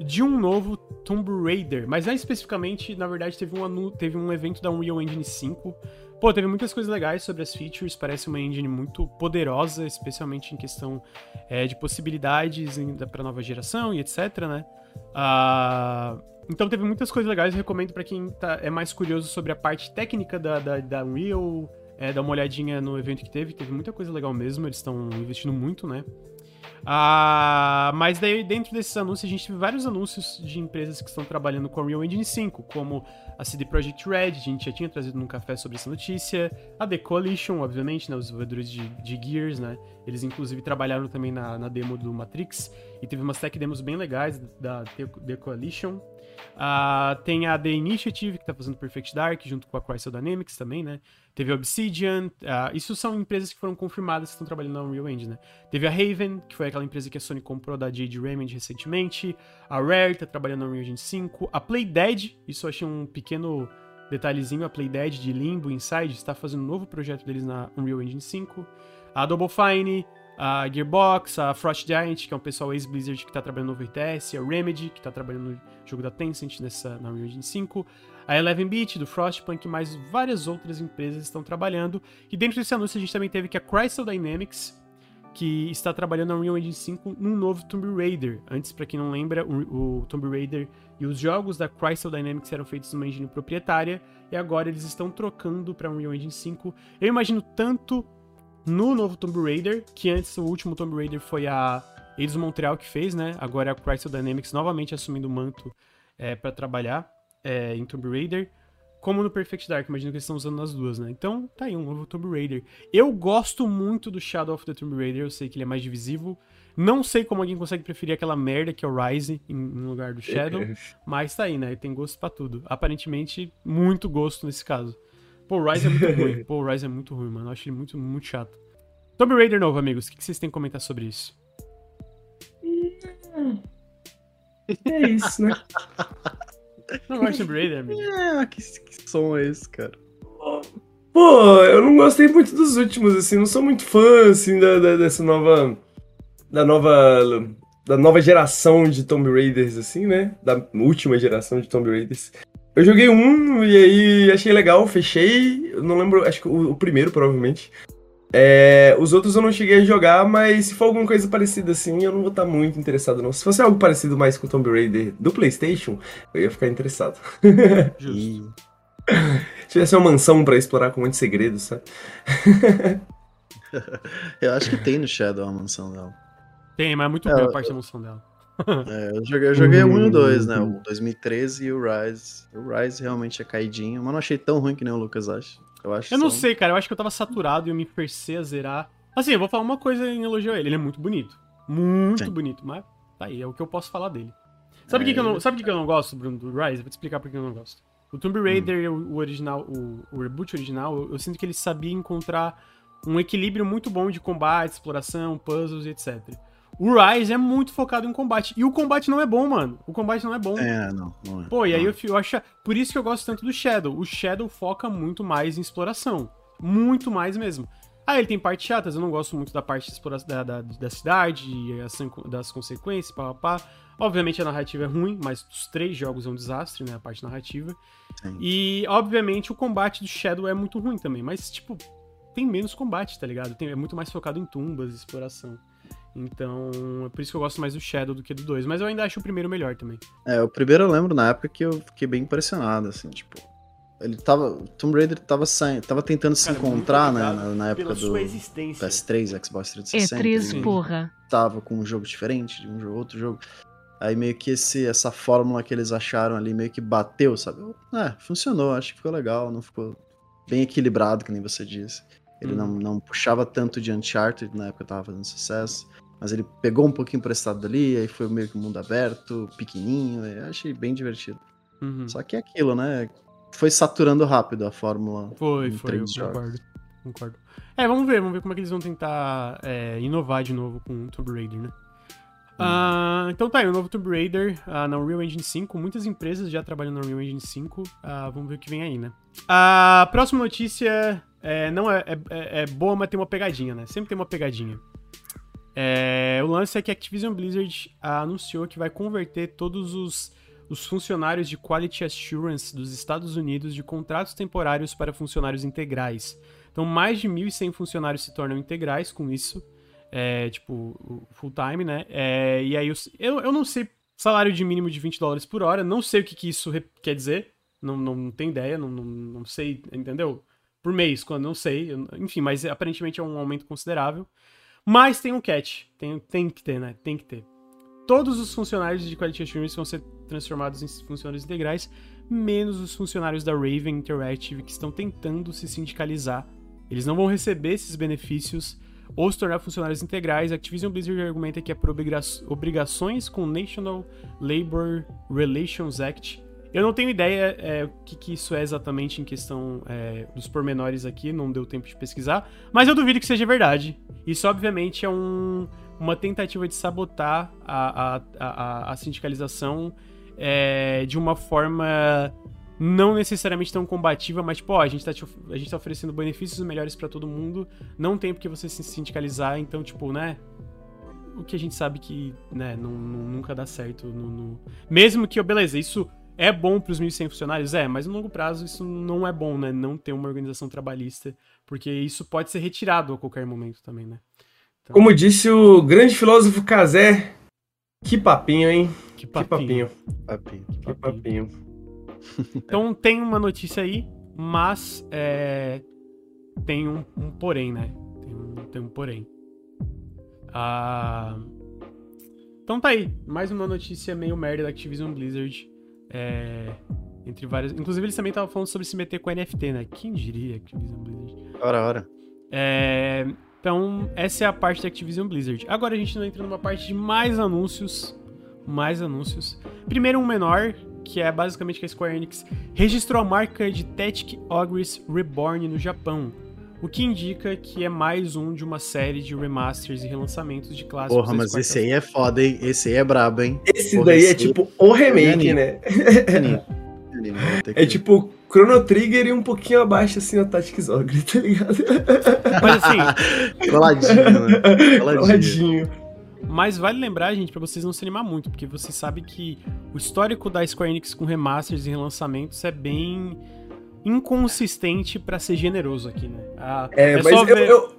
de um novo Tomb Raider, mas não especificamente, na verdade, teve um, teve um evento da Unreal Engine 5. Pô, teve muitas coisas legais sobre as features, parece uma engine muito poderosa, especialmente em questão é, de possibilidades pra nova geração e etc, né? Ah, então teve muitas coisas legais, recomendo pra quem tá- é mais curioso sobre a parte técnica da, da, da Unreal, é, dar uma olhadinha no evento que teve, teve muita coisa legal mesmo, eles estão investindo muito, né? Ah, mas daí, dentro desses anúncios, a gente teve vários anúncios de empresas que estão trabalhando com Unreal Engine 5, como a CD Projekt Red, a gente já tinha trazido num café sobre essa notícia, a The Coalition, obviamente, né, os desenvolvedores de, de Gears, né, eles inclusive trabalharam também na, na demo do Matrix, e teve umas tech demos bem legais da The Coalition. Uh, tem a The Initiative, que tá fazendo Perfect Dark, junto com a Crystal Dynamics também, né? Teve a Obsidian, uh, isso são empresas que foram confirmadas que estão trabalhando na Unreal Engine, né? Teve a Raven, que foi aquela empresa que a Sony comprou da Jade Raymond recentemente. A Rare tá trabalhando na Unreal Engine 5. A Playdead, isso eu achei um pequeno detalhezinho, a Playdead de Limbo Inside está fazendo um novo projeto deles na Unreal Engine 5. A Double Fine, a Gearbox, a Frost Giant, que é um pessoal ex-Blizzard que está trabalhando no VTS, a Remedy, que está trabalhando no jogo da Tencent nessa, na Unreal Engine 5, a Eleven Beat, do Frostpunk, e mais várias outras empresas estão trabalhando. E dentro desse anúncio a gente também teve que a Crystal Dynamics, que está trabalhando na Unreal Engine 5 num novo Tomb Raider. Antes, para quem não lembra, o, o, Tomb Raider e os jogos da Crystal Dynamics eram feitos numa engine proprietária, e agora eles estão trocando para Unreal Engine 5. Eu imagino tanto no novo Tomb Raider, que antes o último Tomb Raider foi a Eidos Montreal que fez, né? Agora é a Crystal Dynamics novamente assumindo o manto é, para trabalhar é, em Tomb Raider. Como no Perfect Dark, imagino que eles estão usando nas duas, né? Então, tá aí, um novo Tomb Raider. Eu gosto muito do Shadow of the Tomb Raider, eu sei que ele é mais divisivo. Não sei como alguém consegue preferir aquela merda que é o Rise em, em lugar do Shadow, mas tá aí, né? Tem gosto para tudo. Aparentemente, muito gosto nesse caso. O Rise é muito ruim. O Rise é muito ruim, mano. Eu acho ele muito, muito chato. Tomb Raider novo, amigos. O que vocês têm a comentar sobre isso? É isso, né? Não gosta de Tomb Raider, amigo? É, que, que som é esse, cara? Pô, eu não gostei muito dos últimos, assim. Não sou muito fã, assim, da, da dessa nova... Da nova... Da nova geração de Tomb Raiders, assim, né? Da última geração de Tomb Raiders. Eu joguei um e aí achei legal, fechei. Não lembro, acho que o, o primeiro, provavelmente. É, os outros eu não cheguei a jogar, mas se for alguma coisa parecida assim, eu não vou estar muito interessado não. Se fosse algo parecido mais com o Tomb Raider do PlayStation, eu ia ficar interessado. Justo. Se tivesse uma mansão para explorar com muitos segredos, sabe? eu acho que tem no Shadow a mansão dela. Tem, mas é muito é, boa a parte da mansão dela. É, eu joguei, eu joguei o 1 e o 2, né? O 2013 e o Rise. O Rise realmente é caidinho, mas não achei tão ruim que nem o Lucas acha. Eu, acho eu não sei, cara. Eu acho que eu tava saturado e eu me forcei a zerar. Assim, eu vou falar uma coisa em elogio a ele. Ele é muito bonito. Muito Sim. bonito, mas tá aí, é o que eu posso falar dele. Sabe o é, que, que, eu não, sabe que, que eu não gosto, Bruno, do Rise? Vou te explicar por que eu não gosto. O Tomb Raider, hum. o original, o, o reboot original, eu, eu sinto que ele sabia encontrar um equilíbrio muito bom de combate, exploração, puzzles e etc. O Rise é muito focado em combate. E o combate não é bom, mano. O combate não é bom. É, não. não é. Pô, e aí eu, eu acho. Por isso que eu gosto tanto do Shadow. O Shadow foca muito mais em exploração. Muito mais mesmo. Ah, ele tem partes chatas, eu não gosto muito da parte da, da, da cidade, das consequências, pá, pá, pá. Obviamente a narrativa é ruim, mas os três jogos é um desastre, né? A parte narrativa. Sim. E, obviamente, o combate do Shadow é muito ruim também. Mas, tipo, tem menos combate, tá ligado? Tem, é muito mais focado em tumbas, exploração. Então, é por isso que eu gosto mais do Shadow do que do 2. Mas eu ainda acho o primeiro melhor também. É, o primeiro eu lembro na época que eu fiquei bem impressionado, assim, tipo. Ele tava. Tomb Raider tava, saindo, tava tentando se Cara, encontrar, né? Na, na época do PS3, Xbox 360. É 3, porra. Tava com um jogo diferente de um jogo, outro jogo. Aí meio que esse, essa fórmula que eles acharam ali meio que bateu, sabe? É, funcionou, acho que ficou legal, não ficou bem equilibrado, que nem você disse. Ele hum. não, não puxava tanto de Uncharted, na época tava fazendo sucesso. Mas ele pegou um pouquinho emprestado dali, aí foi meio que mundo aberto, pequenininho, eu achei bem divertido. Uhum. Só que é aquilo, né? Foi saturando rápido a fórmula. Foi, foi, eu concordo, concordo. É, vamos ver, vamos ver como é que eles vão tentar é, inovar de novo com o Tomb Raider, né? Uh, então tá aí, o novo Tomb Raider uh, na Unreal Engine 5. Muitas empresas já trabalham na Unreal Engine 5. Uh, ah, vamos ver o que vem aí, né? A próxima notícia é, não é, é, é, boa, mas tem uma pegadinha, né? Sempre tem uma pegadinha. É, o lance é que a Activision Blizzard anunciou que vai converter todos os, os funcionários de Quality Assurance dos Estados Unidos de contratos temporários para funcionários integrais. Então, mais de 1.100 funcionários se tornam integrais com isso, é, tipo, full time, né? É, e aí, eu, eu não sei salário de mínimo de 20 dólares por hora, não sei o que, que isso quer dizer, não, não, não tenho ideia, não, não, não sei, entendeu? por mês, quando não sei. eu- enfim, mas aparentemente é um aumento considerável. Mas tem um catch. Tem, tem que ter, né? Tem que ter. Todos os funcionários de Quality Assurance vão ser transformados em funcionários integrais, menos os funcionários da Raven Interactive que estão tentando se sindicalizar. Eles não vão receber esses benefícios ou se tornar funcionários integrais. Activision Blizzard argumenta que é por obriga- obrigações com o National Labor Relations Act. Eu não tenho ideia é, o que, que isso é exatamente em questão é, dos pormenores aqui, não deu tempo de pesquisar, mas eu duvido que seja verdade. Isso, obviamente, é um- uma tentativa de sabotar a, a, a, a sindicalização é, de uma forma não necessariamente tão combativa, mas, tipo, ó, a gente tá, a gente tá oferecendo benefícios melhores pra todo mundo, não tem porque você se sindicalizar, então, tipo, né? O que a gente sabe que, né, não, não- nunca dá certo. no- no- Mesmo que, ó, beleza, isso é bom pros 1.100 funcionários? É, mas no longo prazo isso não é bom, né? Não ter uma organização trabalhista, porque isso pode ser retirado a qualquer momento também, né? Então, Como disse o grande filósofo Kazé, que papinho, hein? que Que papinho. papinho. Papinho. Que papinho. Então tem uma notícia aí, mas é, tem um, um porém, né? Tem um, tem um porém. Ah, então tá aí, mais uma notícia meio merda da Activision Blizzard. É, entre várias. Inclusive, eles também estavam falando sobre se meter com NFT, né? Quem diria Activision Blizzard? Ora, ora. É, então, essa é a parte da Activision Blizzard. Agora a gente não entra numa parte de mais anúncios. Mais anúncios. Primeiro, um menor, que é basicamente que a Square Enix registrou a marca de Tactic Ogres Reborn no Japão. O que indica que é mais um de uma série de remasters e relançamentos de clássicos. Porra, mas esse aí é foda, hein? Esse aí é brabo, hein? Esse Porra, daí é esse- tipo o remake, Anime. né? Ter É que- tipo Chrono Trigger e um pouquinho abaixo assim o Tactics Ogre, tá ligado? Mas assim, Coladinho, né? Coladinho. Coladinho. Mas vale lembrar, gente, pra vocês não se animar muito, porque você sabe que o histórico da Square Enix com remasters e relançamentos é bem inconsistente pra ser generoso aqui, né? Ah, É, mas só eu, ver- eu,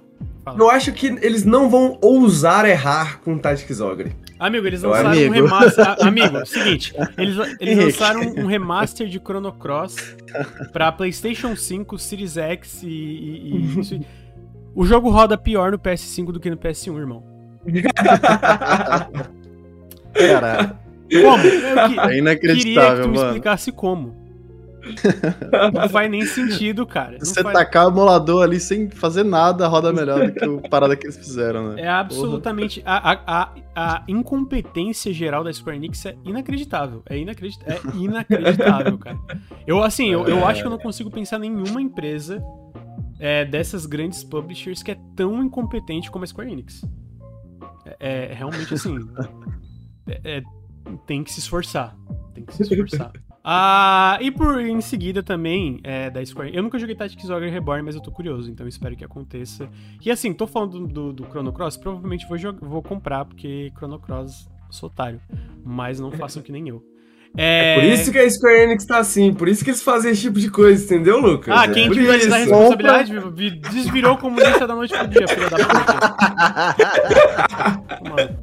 eu acho que eles não vão ousar errar com Tactics Ogre. Amigo, eles Eu lançaram amigo. um remaster. Amigo, seguinte, eles, eles lançaram um remaster de Chrono Cross pra PlayStation 5, Series X e. e- e isso. O jogo roda pior no PS5 do que no PS1, irmão. Caralho. Como? Eu que- É queria que inacreditável, tu me mano. explicasse como. Não faz nem sentido, cara. Não Você faz- tacar o emulador ali sem fazer nada, roda melhor do que o parada que eles fizeram, né? É absolutamente. A, a, a, a incompetência geral da Square Enix é inacreditável. É, inacredit, é inacreditável, cara. Eu, assim, eu, eu acho que eu não consigo pensar em nenhuma empresa é, dessas grandes publishers que é tão incompetente como a Square Enix. É, é realmente assim. é- é- tem que se esforçar. Tem que se esforçar. Ah, e por em seguida também é, da Square. Eu nunca joguei Tactics Ogre Reborn, mas eu tô curioso, então espero que aconteça. E assim, tô falando do, do, do Chrono Cross, provavelmente vou, jogar, vou comprar, porque Chrono Cross sou otário. Mas não façam que nem eu. É, Por isso que a Square Enix tá assim, por isso que eles fazem esse tipo de coisa, entendeu, Lucas? Ah, É quem por individualizar a responsabilidade vi- desvirou como comunista da noite pro dia, filha da puta. Cara.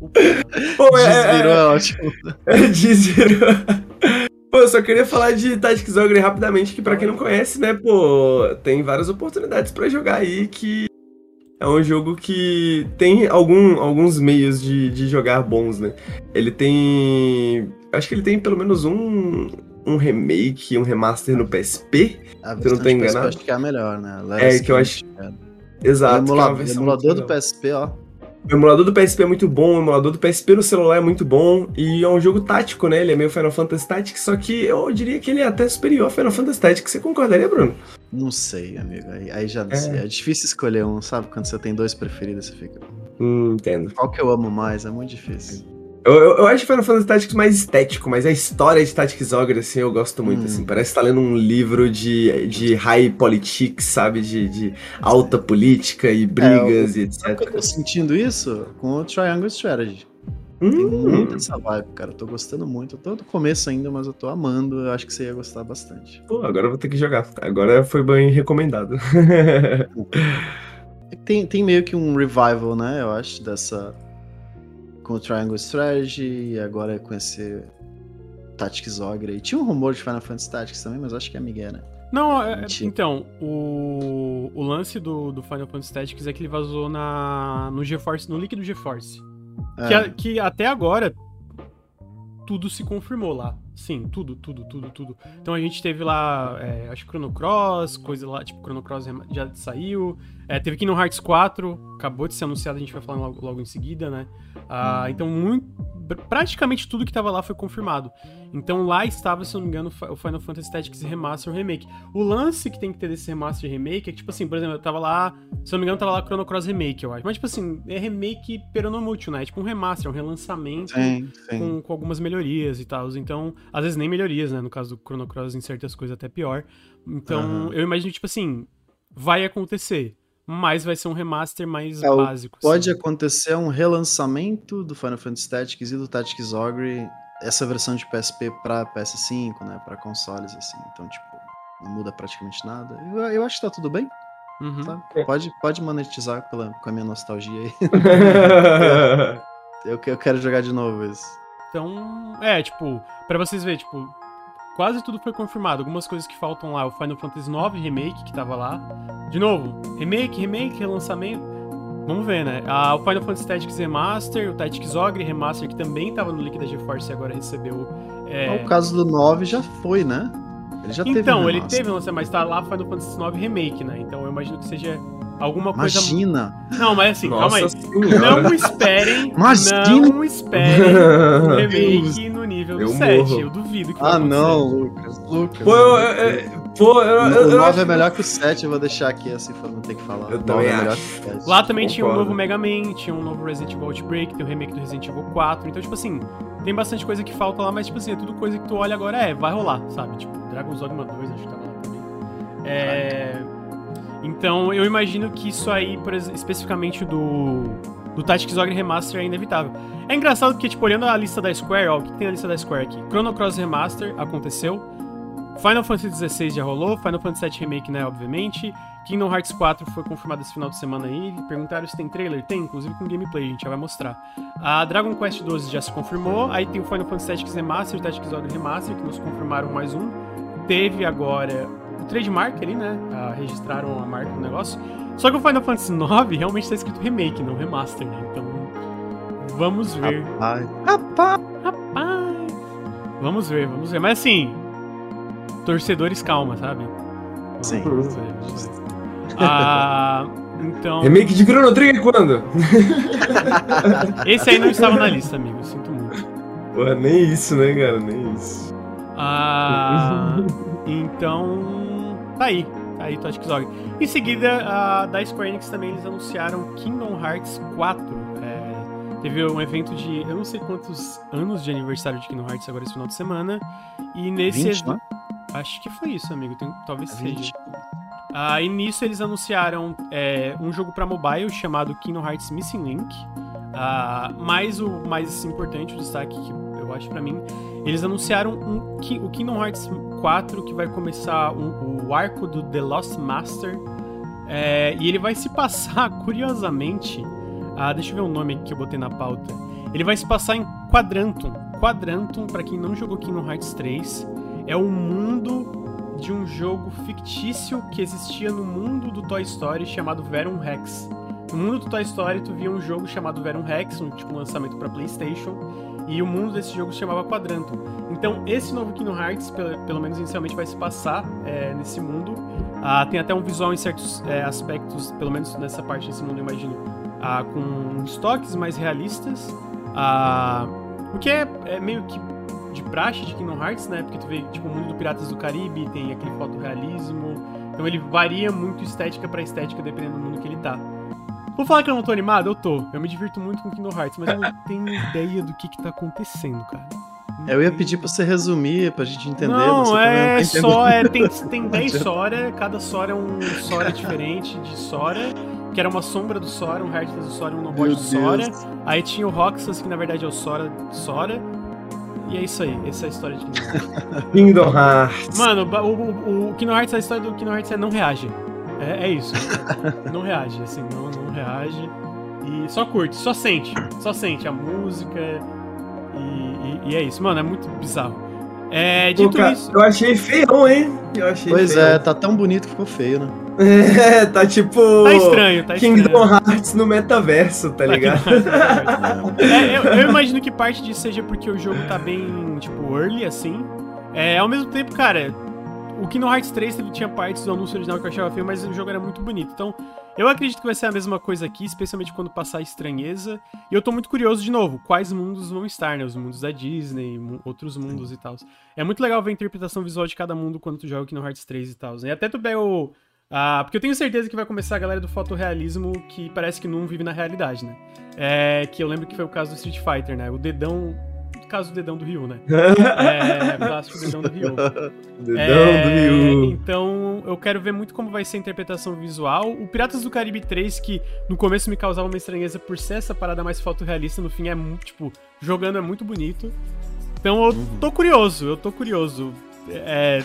Pô, é- Desvirou, é- é ótimo. Desvirou. Pô, eu só queria falar de Tactics Ogre rapidamente, que pra quem não conhece, né, pô, tem várias oportunidades pra jogar aí, que é um jogo que tem algum, alguns meios de, de jogar bons, né? Ele tem... Acho que ele tem pelo menos um, um remake, um remaster no PSP. A Você não PSP enganado? Eu acho que é a melhor, né? É, que eu acho- cara. Exato. o é uma emulador, muito do. PSP, ó. O emulador do PSP é muito bom, o emulador do PSP no celular é muito bom, e é um jogo tático, né? Ele é meio Final Fantasy Tactics, só que eu diria que ele é até superior ao Final Fantasy Tactics. Você concordaria, Bruno? Não sei, amigo. Aí, aí já não É. sei. É difícil escolher um, sabe? Quando você tem dois preferidos, você fica. Hum, entendo. Qual que eu amo mais? É muito difícil. Eu, eu, eu acho Final Fantasy Tactics mais estético, mas a história de Tactics Ogre, assim, eu gosto muito, Hum. assim. Parece que tá lendo um livro de, de high politics, sabe? De, de alta política e brigas e Sabe que eu etc. tô sentindo isso com o Triangle Strategy. Tem Hum, muito essa vibe, cara. Eu tô gostando muito. Eu tô no começo ainda, mas eu tô amando. Eu acho que você ia gostar bastante. pô, agora eu vou ter que jogar. Agora foi bem recomendado. Tem, tem meio que um revival, né? Eu acho, dessa. Com o Triangle Strategy e agora com esse Tactics Ogre. E tinha um rumor de Final Fantasy Tactics também, mas acho que é Miguel, né? Não, é- é- então, o, o lance do, do Final Fantasy Tactics é que ele vazou na, no GeForce, no líquido GeForce. Que, É. a- que até agora tudo se confirmou lá. Sim, tudo, tudo, tudo, tudo. Então a gente teve lá, é, acho que Chrono Cross, coisa lá, tipo, Chrono Cross já saiu. É, teve Kingdom Hearts 4, acabou de ser anunciado, a gente vai falar logo, logo em seguida, né? Ah, então, muito, pr- praticamente tudo que tava lá foi confirmado. Então lá estava, se eu não me engano, o Final Fantasy Tactics Remaster Remake. O lance que tem que ter desse Remaster e Remake é que, tipo assim, por exemplo, eu tava lá, se eu não me engano, tava lá Chrono Cross Remake, eu acho. Mas, tipo assim, é remake peronomútil, né? É tipo um remaster, um relançamento Sim, sim. com, com algumas melhorias e tal. Então, às vezes nem melhorias, né? No caso do Chrono Cross, em certas coisas até pior. Então, Aham. eu imagino, tipo assim, vai acontecer, mas vai ser um remaster mais É, básico. Pode assim. acontecer um relançamento do Final Fantasy Tactics e do Tactics Ogre, essa versão de PSP pra PS5, né, pra consoles assim. Então, tipo, não muda praticamente nada. Eu, eu acho que tá tudo bem, Uhum. tá? Pode, pode monetizar pela, com a minha nostalgia aí. Eu, que- eu quero jogar de novo isso. Então, é, tipo, pra vocês verem, tipo, quase tudo foi confirmado. Algumas coisas que faltam lá, o Final Fantasy IX Remake, que tava lá. De novo, remake, remake, relançamento. Vamos ver, né? Ah, o Final Fantasy Tactics Remaster, o Tactics Ogre Remaster, que também tava no link da GeForce e agora recebeu. é, O caso do 9 já foi, né? Ele já teve Então, ele teve lançamento, mas tá lá Final Fantasy IX Remake, né? Então eu imagino que seja alguma coisa. Imagina! Não, mas assim, calma aí. Nossa senhora. Não esperem. Imagina! Não esperem um remake no nível do Eu 7. morro. Eu duvido que Ah, não, Lucas. Lucas. Pô, eu, eu- pô, eu, eu, o eu 9 acho é melhor que o 7, eu vou deixar aqui assim pra não ter que falar. Eu O também 9 é melhor acho. que o 7. Lá também tinha um Concordo. novo Mega Man, tinha um novo Resident Evil Outbreak, tem o remake do Resident Evil 4. Então, tipo assim, tem bastante coisa que falta lá, mas, tipo assim, é tudo coisa que tu olha agora, é, vai rolar, sabe? Tipo, Dragon's Dogma 2, acho que tava lá também. É. Então, eu imagino que isso aí, especificamente do, do Tactics Ogre Remaster, é inevitável. É engraçado porque, tipo, olhando a lista da Square, ó, o que tem na lista da Square aqui? Chrono Cross Remaster aconteceu. Final Fantasy XVI já rolou, Final Fantasy VII Remake, né, obviamente. Kingdom Hearts 4 foi confirmado esse final de semana aí. Perguntaram se tem trailer? Tem, inclusive com gameplay, a gente já vai mostrar. A Dragon Quest 12 já se confirmou. Aí tem o Final Fantasy Tactics Remaster o Tactics Ogre Remaster, que nos confirmaram mais um. Teve agora o trademark ali, né? Ah, registraram a marca do negócio. Só que o Final Fantasy 9 realmente tá escrito remake, não remaster, né? Então, vamos ver. Ai, rapaz! Rapaz! Vamos ver, vamos ver. Mas assim, torcedores, calma, sabe? Vamos Sim. ver, vamos ver. Ah, então, Remake de Chrono Trigger quando? esse aí não estava na lista, amigo. Sinto muito. Porra, nem isso, né, cara? Nem isso. Ah, então, tá aí. Tá aí Tactics Ogre. Em seguida, da Square Enix também eles anunciaram Kingdom Hearts 4. É, teve um evento de eu não sei quantos anos de aniversário de Kingdom Hearts agora esse final de semana. E nesse 20, evento. né? Acho que foi isso, amigo. Tem- talvez seja. 20. Ah, e nisso eles anunciaram é, um jogo pra mobile chamado Kingdom Hearts Missing Link. Ah, mas o mais importante, o destaque que eu acho pra mim, eles anunciaram um, o Kingdom Hearts 4 que vai começar um- o arco do The Lost Master. É, e ele vai se passar, curiosamente. Ah, deixa eu ver o nome aqui que eu botei na pauta. Ele vai se passar em Quadrantum. Quadrantum, pra quem não jogou Kingdom Hearts 3, é um mundo de um jogo fictício que existia no mundo do Toy Story chamado Verum Rex. No mundo do Toy Story, tu via um jogo chamado Verum Rex, um tipo lançamento para PlayStation, e o mundo desse jogo se chamava Quadrantum. Então, esse novo Kingdom Hearts, pelo, pelo menos inicialmente, vai se passar é, nesse mundo. Ah, tem até um visual em certos é, aspectos, pelo menos nessa parte desse mundo, eu imagino, ah, com estoques mais realistas. Ah, o que é, é meio que de praxe de Kingdom Hearts, né? Porque tu vê, tipo, o mundo do Piratas do Caribe, tem aquele fotorrealismo. Então ele varia muito estética pra estética, dependendo do mundo que ele tá. Vou falar que eu não tô animado? Eu tô. Eu me divirto muito com Kingdom Hearts, mas eu não tenho ideia do que que tá acontecendo, cara. Não Eu ia pedir pra você resumir, pra gente entender. Não, é tá só. É, tem, tem 10 Sora, cada Sora é um Sora diferente de Sora, que era uma sombra do Sora, um Heartless do Sora e um Nobot do Sora. Deus. Aí tinha o Roxas, que na verdade é o Sora Sora. E é isso aí, essa é a história de Kingdom Hearts. Kingdom Hearts. Mano, o, o, o Kingdom Hearts, a história do Kingdom Hearts é não reage. É, é isso. não reage, assim, não, não reage. E só curte, só sente. Só sente a música. E, e- e é isso. Mano, é muito bizarro. É, Pô, dito cara, isso. eu achei feião, hein? Eu achei Pois feião. é, tá tão bonito que ficou feio, né? É, tá tipo. Tá estranho, tá estranho. Kingdom Hearts no metaverso, tá ligado? É, eu, eu imagino que parte disso seja porque o jogo tá bem, tipo, early, assim. É, ao mesmo tempo, cara, o Kingdom Hearts 3 teve- tinha partes do anúncio original que eu achava feio, mas o jogo era muito bonito. Então, eu acredito que vai ser a mesma coisa aqui, especialmente quando passar a estranheza. E eu tô muito curioso, de novo, quais mundos vão estar, né? Os mundos da Disney, outros mundos e tal. É muito legal ver a interpretação visual de cada mundo quando tu joga o Kingdom Hearts 3 e tal. E até tu pega o... Ah, porque eu tenho certeza que vai começar a galera do fotorrealismo que parece que não vive na realidade, né? É, que eu lembro que foi o caso do Street Fighter, né? O dedão. Caso do dedão do Ryu, né? É, o clássico dedão do Ryu. Dedão É, do Ryu. Então, eu quero ver muito como vai ser a interpretação visual. O Piratas do Caribe 3, que no começo me causava uma estranheza por ser essa parada mais fotorrealista, no fim é muito, tipo, jogando é muito bonito. Então eu tô curioso, eu tô curioso. É.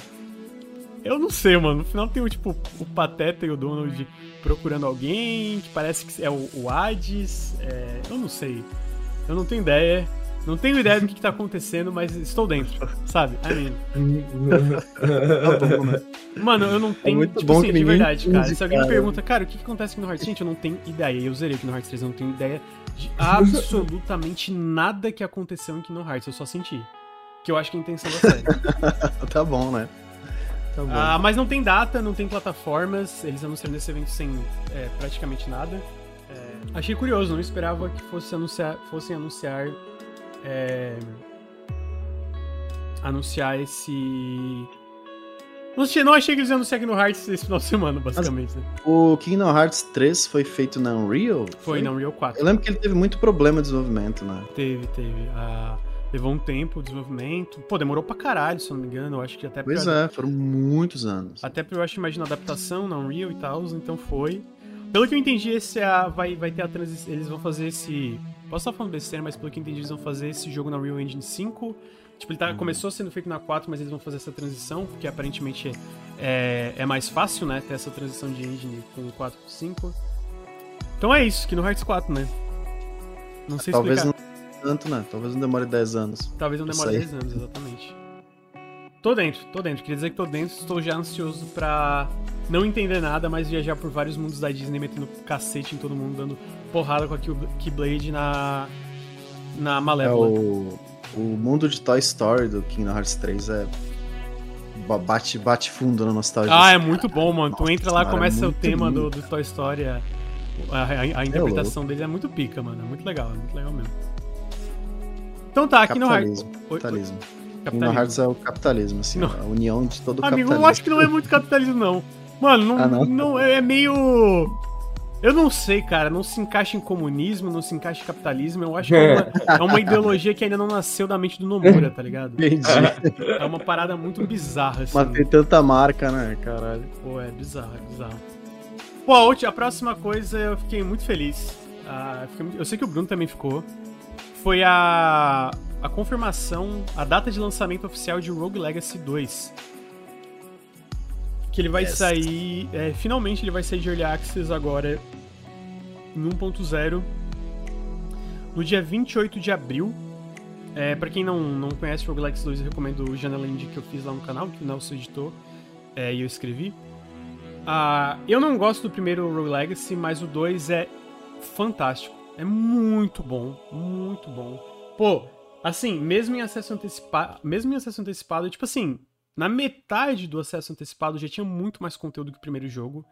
Eu não sei, mano. No final tem o tipo o Pateta e o Donald procurando alguém, que parece que é o, o Hades. é, eu não sei. Eu não tenho ideia. Não tenho ideia do que, que tá acontecendo, mas estou dentro, sabe? I mean. Tá bom, né? Mano, eu não tenho. muito tipo bom assim, que de verdade, cara. Se alguém me pergunta, cara, o que, que acontece aqui no Hearts? Gente, eu não tenho ideia. Eu zerei aqui no Hearts 3, eu não tenho ideia de absolutamente nada que aconteceu em Kingdom Hearts. Eu só senti. Que eu acho que é a intenção da série. Tá bom, né? Tá bom. Ah, mas não tem data, não tem plataformas. Eles anunciaram nesse evento sem é, praticamente nada. É, achei curioso, não esperava que fosse anunciar, fossem anunciar. É, anunciar esse. Não achei, não achei que eles iam anunciar no Hearts esse final de semana, basicamente. né? O Kingdom Hearts 3 foi feito na Unreal? Foi na Unreal 4. Eu lembro que ele teve muito problema de desenvolvimento, né? Teve, teve. Ah, levou um tempo o desenvolvimento. Pô, demorou pra caralho, se eu não me engano. Eu acho que até Pois pra, é, foram muitos anos. Até pra eu acho, imagino, adaptação na Unreal e tal, então foi. Pelo que eu entendi, esse é a, vai, vai ter a transição. Eles vão fazer esse. Posso estar falando besteira, mas pelo que entendi, eles vão fazer esse jogo na Unreal Engine 5. Tipo, ele tá, começou sendo feito na 4, mas eles vão fazer essa transição, porque aparentemente é, é mais fácil, né? Ter essa transição de engine com o 4 pro 5. Então é isso, que no Hearts 4, né? Não sei Talvez explicar. não tanto, né? Talvez não demore 10 anos. Talvez não demore aí. 10 anos, exatamente. Tô dentro, tô dentro. Queria dizer que tô dentro, estou já ansioso pra não entender nada, mas viajar por vários mundos da Disney, metendo cacete em todo mundo, dando porrada com a Keyblade na. na É, Malévola. o, o mundo de Toy Story do Kingdom Hearts 3 é. ba- Bate, bate fundo na nostalgia. Ah, é muito bom, mano. tu Nossa entra lá, senhora, começa é o tema do, lindo. do Toy Story. A, a- a- a interpretação dele é muito pica, mano. É muito legal, é muito legal mesmo. Então tá, aqui no Hearts. Capitalismo. Capitalismo. Kingdom. Hearts é o capitalismo, assim, Não. a união de todo o Amigo, capitalismo. eu acho que não é muito capitalismo, não. Mano, não, Ah, não? não- é meio. Eu não sei, cara. Não se encaixa em comunismo, não se encaixa em capitalismo. Eu acho que é uma, é uma ideologia que ainda não nasceu da mente do Nomura, tá ligado? Entendi. É uma parada muito bizarra, assim. Mas tem tanta marca, né, caralho. Pô, é bizarro, é bizarro. Pô, a, a próxima coisa eu fiquei muito feliz. Ah, fiquei muito- eu sei que o Bruno também ficou. Foi a, a confirmação, a data de lançamento oficial de Rogue Legacy 2. Que ele vai Yes. sair. é, finalmente ele vai sair de Early Access agora em 1.0 no dia 28 de abril. É, pra quem não, não conhece Rogue Legacy 2, eu recomendo o Janela Indie que eu fiz lá no canal, que o Nelson editou é, e eu escrevi. Ah, eu não gosto do primeiro Rogue Legacy, mas o 2 é fantástico. É muito bom, muito bom. Pô, assim, mesmo em acesso antecipado, mesmo em acesso antecipado, tipo assim, na metade do acesso antecipado já tinha muito mais conteúdo que o primeiro jogo.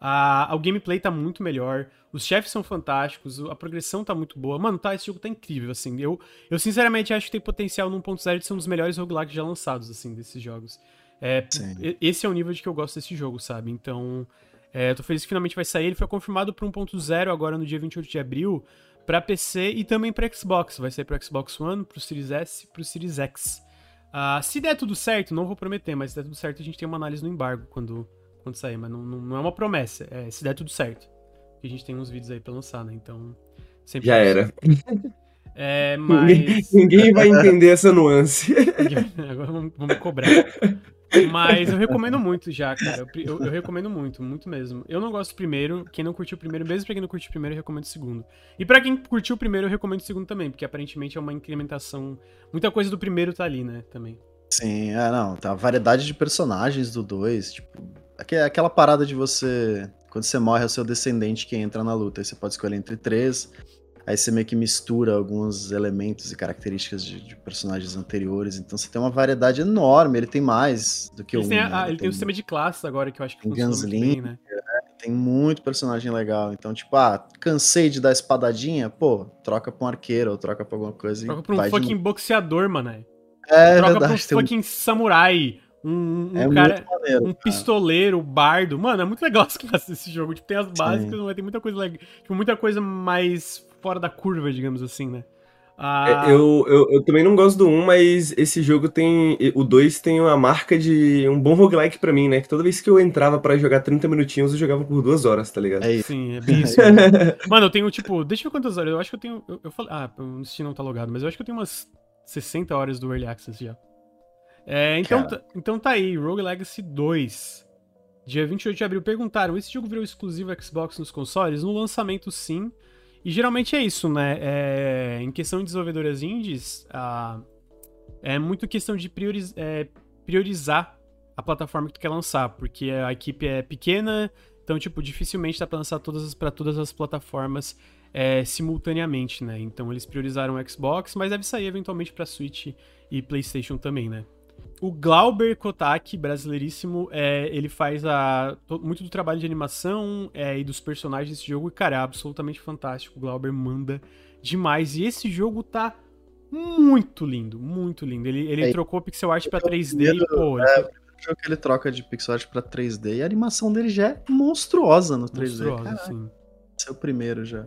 Ah, o gameplay tá muito melhor, os chefes são fantásticos, a progressão tá muito boa. Mano, tá, esse jogo tá incrível, assim. Eu, eu sinceramente acho que tem potencial no 1.0 de ser um dos melhores roguelikes já lançados, assim, desses jogos. É, esse é o nível de que eu gosto desse jogo, sabe? Então, é, eu tô feliz que finalmente vai sair. Ele foi confirmado para 1.0 agora no dia 28 de abril pra PC e também pra Xbox. Vai sair pro Xbox One, pro Series S e pro Series X. Ah, se der tudo certo, não vou prometer, mas se der tudo certo, a gente tem uma análise no embargo quando, quando sair. Mas não, não, não é uma promessa, é se der tudo certo. Porque a gente tem uns vídeos aí pra lançar, né? Então. Sempre Já era. É, Ninguém, mas. ninguém vai entender essa nuance. Agora vamos, vamos cobrar. Mas eu recomendo muito já, cara. Eu, eu- eu recomendo muito, muito mesmo. Eu não gosto do primeiro. Quem não curtiu o primeiro, mesmo pra quem não curtiu o primeiro, eu recomendo o segundo. E pra quem curtiu o primeiro, eu recomendo o segundo também, porque aparentemente é uma incrementação. Muita coisa do primeiro tá ali, né? Também. Sim, é, não, tá a variedade de personagens do 2, tipo, aque- aquela parada de você, quando você morre é o seu descendente que entra na luta, aí você pode escolher entre três, aí você meio que mistura alguns elementos e características de, de personagens anteriores, então você tem uma variedade enorme, ele tem mais do que Ele um, tem, né? a- ele tem o sistema de classes agora que eu acho que Tem funciona muito Gunslinger, bem, né? tem muito personagem legal, então tipo, ah, cansei de dar espadadinha, pô, troca pra um arqueiro ou troca pra alguma coisa Troca pra um fucking boxeador, mano. novo. É Troca pra um verdade, tem um- fucking samurai. Um, um é cara. maneiro, Um cara. pistoleiro, bardo. Mano, é muito legal as classes desse jogo. Tipo, tem as básicas, Sim. mas tem muita coisa legal. Tipo, muita coisa mais fora da curva, digamos assim, né? Ah, É, Eu, eu, eu também não gosto do 1, mas esse jogo tem. O 2 tem uma marca de um bom roguelike pra mim, né? Que toda vez que eu entrava pra jogar 30 minutinhos, eu jogava por duas horas, tá ligado? É isso. Sim, é bem isso. Mano, eu tenho, tipo, deixa eu ver quantas horas. Eu acho que eu tenho. Eu, eu falei. Ah, o Steam não tá logado, mas eu acho que eu tenho umas 60 horas do Early Access já. É, então, tá- então tá aí, Rogue Legacy 2. Dia 28 de abril. Perguntaram: esse jogo virou exclusivo Xbox nos consoles? No lançamento, sim. E geralmente é isso, né? É, em questão de desenvolvedoras indies, é muito questão de prioriz- é, priorizar a plataforma que tu quer lançar, porque a equipe é pequena, então, tipo, dificilmente dá pra lançar pra todas as plataformas é, simultaneamente, né? Então eles priorizaram o Xbox, mas deve sair eventualmente pra Switch e PlayStation também, né? O Glauber Kotak, brasileiríssimo, é, ele faz a, to- muito do trabalho de animação é, e dos personagens desse jogo, e, cara, é absolutamente fantástico. O Glauber manda demais. E esse jogo tá muito lindo, muito lindo. Ele, ele É, trocou pixel art pra é o 3D e, primeiro- pô, ele É, o jogo que ele troca de pixel art pra 3D e a animação dele já é monstruosa no 3D. monstruoso, Cara, assim. esse é o primeiro já.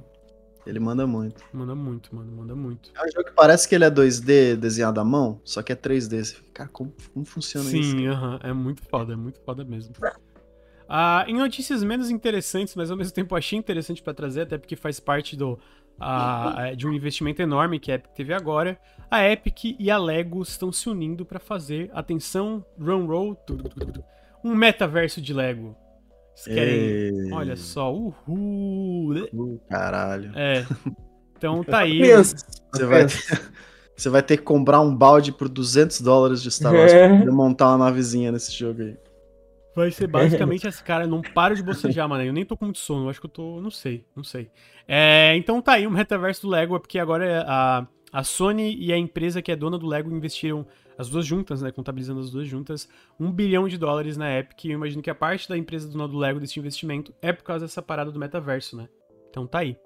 Ele manda muito. Manda muito, mano, manda muito. É um jogo que parece que ele é 2D desenhado à mão, só que é 3D. Você fica, cara, como, como funciona isso? Sim, aham, é muito foda, é muito foda mesmo. Ah, em notícias menos interessantes, mas ao mesmo tempo achei interessante pra trazer, até porque faz parte do, ah, de um investimento enorme que a Epic teve agora. A Epic e a Lego estão se unindo pra fazer, atenção, run roll, um metaverso de Lego. Querem, Ei, olha só, uhul. uh, caralho. É. Então tá aí. Você vai, você vai ter que comprar um balde por 200 dólares de Star Wars pra poder montar uma navezinha nesse jogo aí. Vai ser basicamente esse cara, não paro de bocejar, mano. Eu nem tô com muito sono, eu acho que eu tô. Não sei, não sei. É, então tá aí o metaverso do Lego, é porque agora a, a Sony e a empresa que é dona do Lego investiram as duas juntas, né? Contabilizando as duas juntas, um bilhão de dólares na Epic. E eu imagino que a parte da empresa do Lego desse investimento é por causa dessa parada do metaverso, né? Então tá aí.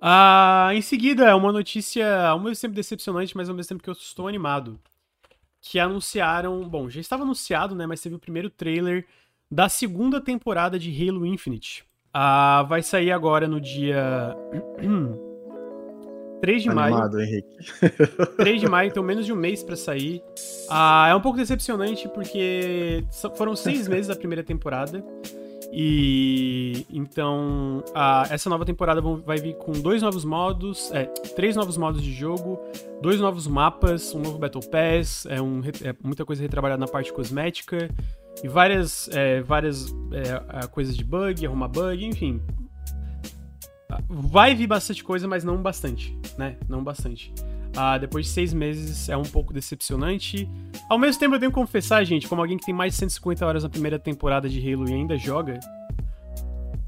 Ah, em seguida, uma notícia ao mesmo tempo decepcionante, mas ao mesmo tempo que eu estou animado. Que anunciaram. Bom, já estava anunciado, né? Mas teve o primeiro trailer da segunda temporada de Halo Infinite. Ah, vai sair agora no dia. 3 de maio. Animado, Henrique. 3 de maio, então menos de um mês pra sair. Ah, é um pouco decepcionante porque foram seis meses da primeira temporada. E então ah, essa nova temporada vai vir com dois novos modos, é, três novos modos de jogo, dois novos mapas, um novo Battle Pass, é, um, é muita coisa retrabalhada na parte cosmética e várias, é, várias é, coisas de bug, arrumar bug, enfim. Vai vir bastante coisa, mas não bastante, né? Não bastante. Ah, depois de seis meses é um pouco decepcionante. Ao mesmo tempo, eu tenho que confessar, gente, como alguém que tem mais de 150 horas na primeira temporada de Halo e ainda joga,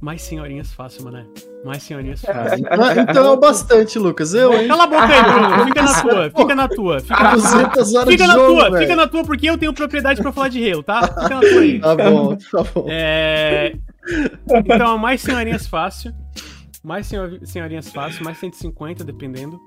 mais senhorinhas fácil, mané. Mais senhorinhas fácil. Então é o bastante, Lucas. Eu, hein? Cala a boca aí, Bruno. Fica na tua, fica na tua. Fica na tua. 200 horas Fica na tua, fica na tua, porque eu tenho propriedade pra falar de Halo, tá? Fica na tua aí. Tá bom, tá bom. É... Então, mais senhorinhas fácil. Mais senhor- senhorinhas fácil, mais 150, dependendo.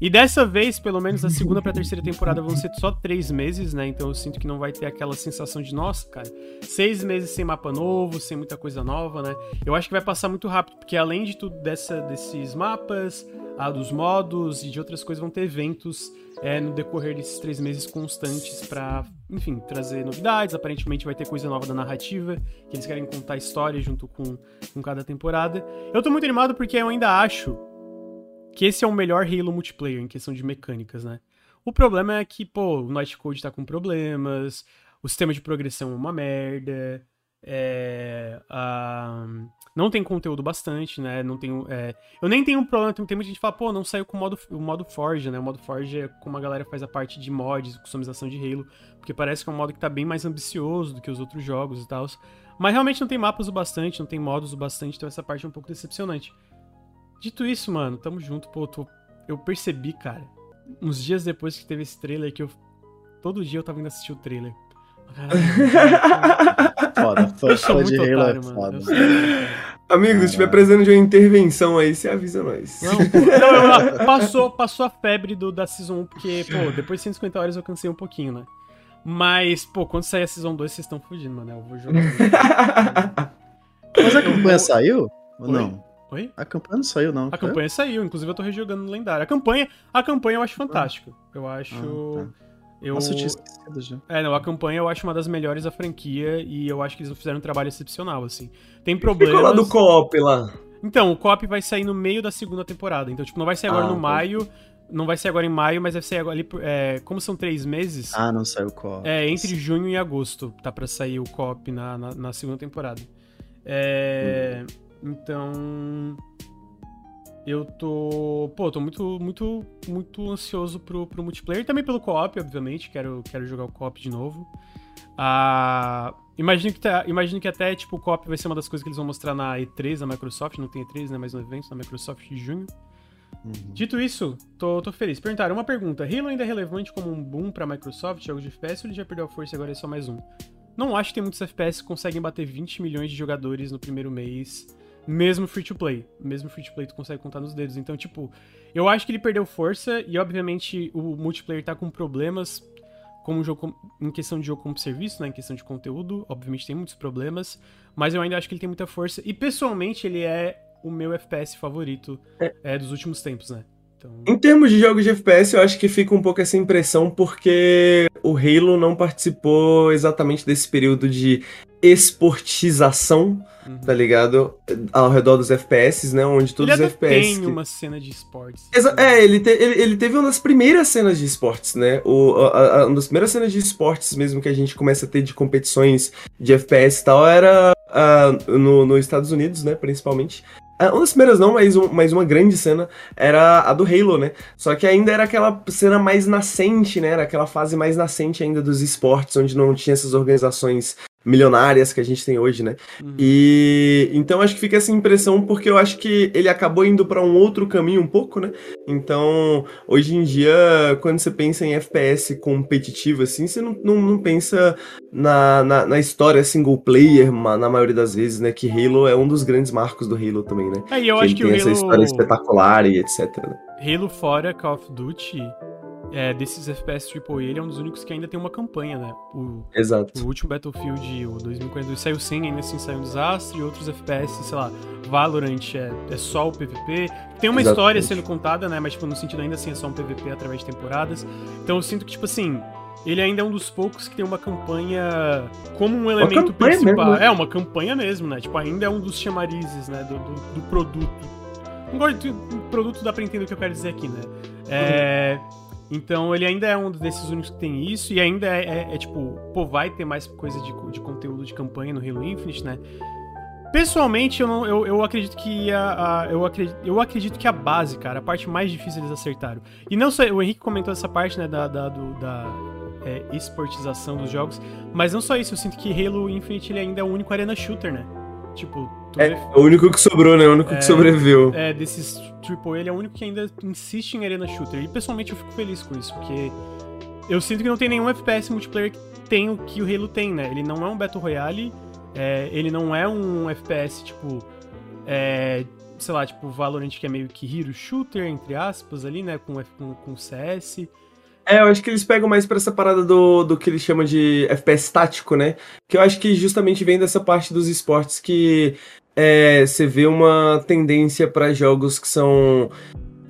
E dessa vez, pelo menos da segunda pra terceira temporada vão ser só três meses, né? Então eu sinto que não vai ter aquela sensação de, nossa, cara, seis meses sem mapa novo, sem muita coisa nova, né? Eu acho que vai passar muito rápido, porque além de tudo dessa, desses mapas, ah, dos modos e de outras coisas, vão ter eventos é, no decorrer desses três meses constantes pra, enfim, trazer novidades. Aparentemente vai ter coisa nova da narrativa, que eles querem contar história junto com, com cada temporada. Eu tô muito animado porque eu ainda acho que esse é o melhor Halo multiplayer em questão de mecânicas, né? O problema é que, pô, o Night Code tá com problemas, o sistema de progressão é uma merda, É, ah, não tem conteúdo bastante, né? Não tem, é, eu nem tenho um problema, tem, tem muita gente que fala, pô, não saiu com o modo, o modo Forge, né? O modo Forge é como a galera faz a parte de mods, customização de Halo, porque parece que é um modo que tá bem mais ambicioso do que os outros jogos e tal. Mas realmente não tem mapas o bastante, não tem modos o bastante, então essa parte é um pouco decepcionante. Dito isso, mano, tamo junto, pô, tô, eu percebi, cara, uns dias depois que teve esse trailer que eu. Todo dia eu tava indo assistir o trailer. Caralho, Foda, fã, fã de Halo é otário, mano. foda. Sou. Amigo, se tiver precisando de uma intervenção aí, você avisa nós. Não, pô, não, eu- passou, passou a febre do, da Season 1, porque, pô, depois de 150 horas eu cansei um pouquinho, né? Mas, pô, quando sair a Season 2, vocês estão fugindo, mano. Eu vou jogar. Mas a campanha saiu? Ou não? Oi? A campanha não saiu, não. A campanha saiu, inclusive eu tô rejogando no lendário. A campanha, a campanha eu acho fantástico. Eu acho. Ah, Eu, Nossa, eu tinha esquecido já. É, não, a campanha eu acho uma das melhores da franquia e eu acho que eles fizeram um trabalho excepcional, assim. Tem Ficou lá do co-op lá. Então, o co-op vai sair no meio da segunda temporada. Então, tipo, não vai sair agora Ah, no pode. maio. Não vai sair agora em maio, mas vai sair agora ali. por- É, como são três meses, Ah, não saiu qual. é entre junho e agosto tá pra sair o co-op na, na, na segunda temporada. É, Então. Eu tô. Pô, tô muito, muito, muito ansioso pro, pro multiplayer. Também pelo co-op, obviamente. Quero, quero jogar o co-op de novo. Ah, imagino, que tá- imagino que até, tipo, o co-op vai ser uma das coisas que eles vão mostrar na E3 da Microsoft. Não tem E3, né? Mas no evento da Microsoft de junho. Uhum. Dito isso, tô, tô feliz. Perguntaram uma pergunta: Halo ainda é relevante como um boom pra Microsoft, jogos de FPS, ou ele já perdeu a força e agora é só mais um? Não acho que tem muitos FPS que conseguem bater 20 milhões de jogadores no primeiro mês, mesmo free to play. Mesmo free to play tu consegue contar nos dedos. Então, tipo, eu acho que ele perdeu força e, obviamente, o multiplayer tá com problemas como jogo em questão de jogo como serviço, né, em questão de conteúdo, obviamente tem muitos problemas, mas eu ainda acho que ele tem muita força e pessoalmente ele é o meu FPS favorito é, dos últimos tempos, né? Então, Em termos de jogos de FPS, eu acho que fica um pouco essa impressão porque o Halo não participou exatamente desse período de esportização, uhum. tá ligado? Ao redor dos FPS, né? Onde todos ele os FPS. tem que- uma cena de esportes. Exa- é, ele, te- ele, ele teve uma das primeiras cenas de esportes, né? O, a- a- uma das primeiras cenas de esportes mesmo que a gente começa a ter de competições de FPS e tal era no, nos Estados Unidos, né? Principalmente. Ah, Uma das primeiras não, mas, um- mas uma grande cena era a do Halo, né? Só que ainda era aquela cena mais nascente, né? Era aquela fase mais nascente ainda dos esportes, onde não tinha essas organizações milionárias que a gente tem hoje, né? Uhum. E então acho que fica essa impressão porque eu acho que ele acabou indo pra um outro caminho um pouco, né? Então, hoje em dia, quando você pensa em FPS competitivo assim, você não, não, não pensa na, na, na história single player, na maioria das vezes, né? Que Halo é um dos grandes marcos do Halo também, né? É, e eu que acho que tem o essa história Halo, espetacular e etc. Né? Halo fora Call of Duty, é, desses FPS AAA, ele é um dos únicos que ainda tem uma campanha, né? O, Exato. O último Battlefield, o 2042, saiu sem, ainda assim saiu um desastre, e outros FPS, sei lá, Valorant é, é só o PVP. Tem uma Exatamente. história sendo contada, né? Mas, tipo, no sentido ainda assim é só um PVP através de temporadas. Então eu sinto que, tipo assim, ele ainda é um dos poucos que tem uma campanha como um elemento principal. mesmo, né? É, uma campanha mesmo, né? Tipo, ainda é um dos chamarizes, né? Do, do, do produto. Não gosto de produto, dá pra entender o que eu quero dizer aqui, né? É. Então ele ainda é um desses únicos que tem isso, e ainda é, é- é, tipo, pô, vai ter mais coisa de, de conteúdo de campanha no Halo Infinite, né? Pessoalmente, eu, não, eu, eu acredito que a, a- eu, acredito, eu acredito que a base, cara, a parte mais difícil eles acertaram. E não só, o Henrique comentou essa parte, né, da, da, do- da é, esportização dos jogos, mas não só isso, eu sinto que Halo Infinite ele ainda é o único arena shooter, né? Tipo, É, é o único que sobrou, né? O único É. que sobreviveu. é, desses AAA, ele é o único que ainda insiste em arena shooter. E pessoalmente eu fico feliz com isso, porque eu sinto que não tem nenhum FPS multiplayer que tem o que o Halo tem, né? Ele não é um Battle Royale, é, ele não é um FPS tipo. É, sei lá, tipo Valorant que é meio que hero shooter, entre aspas, ali, né? Com, com, com CS. É, eu acho que eles pegam mais pra essa parada do, do que eles chamam de FPS tático, né? Que eu acho que justamente vem dessa parte dos esportes que é, você vê uma tendência pra jogos que são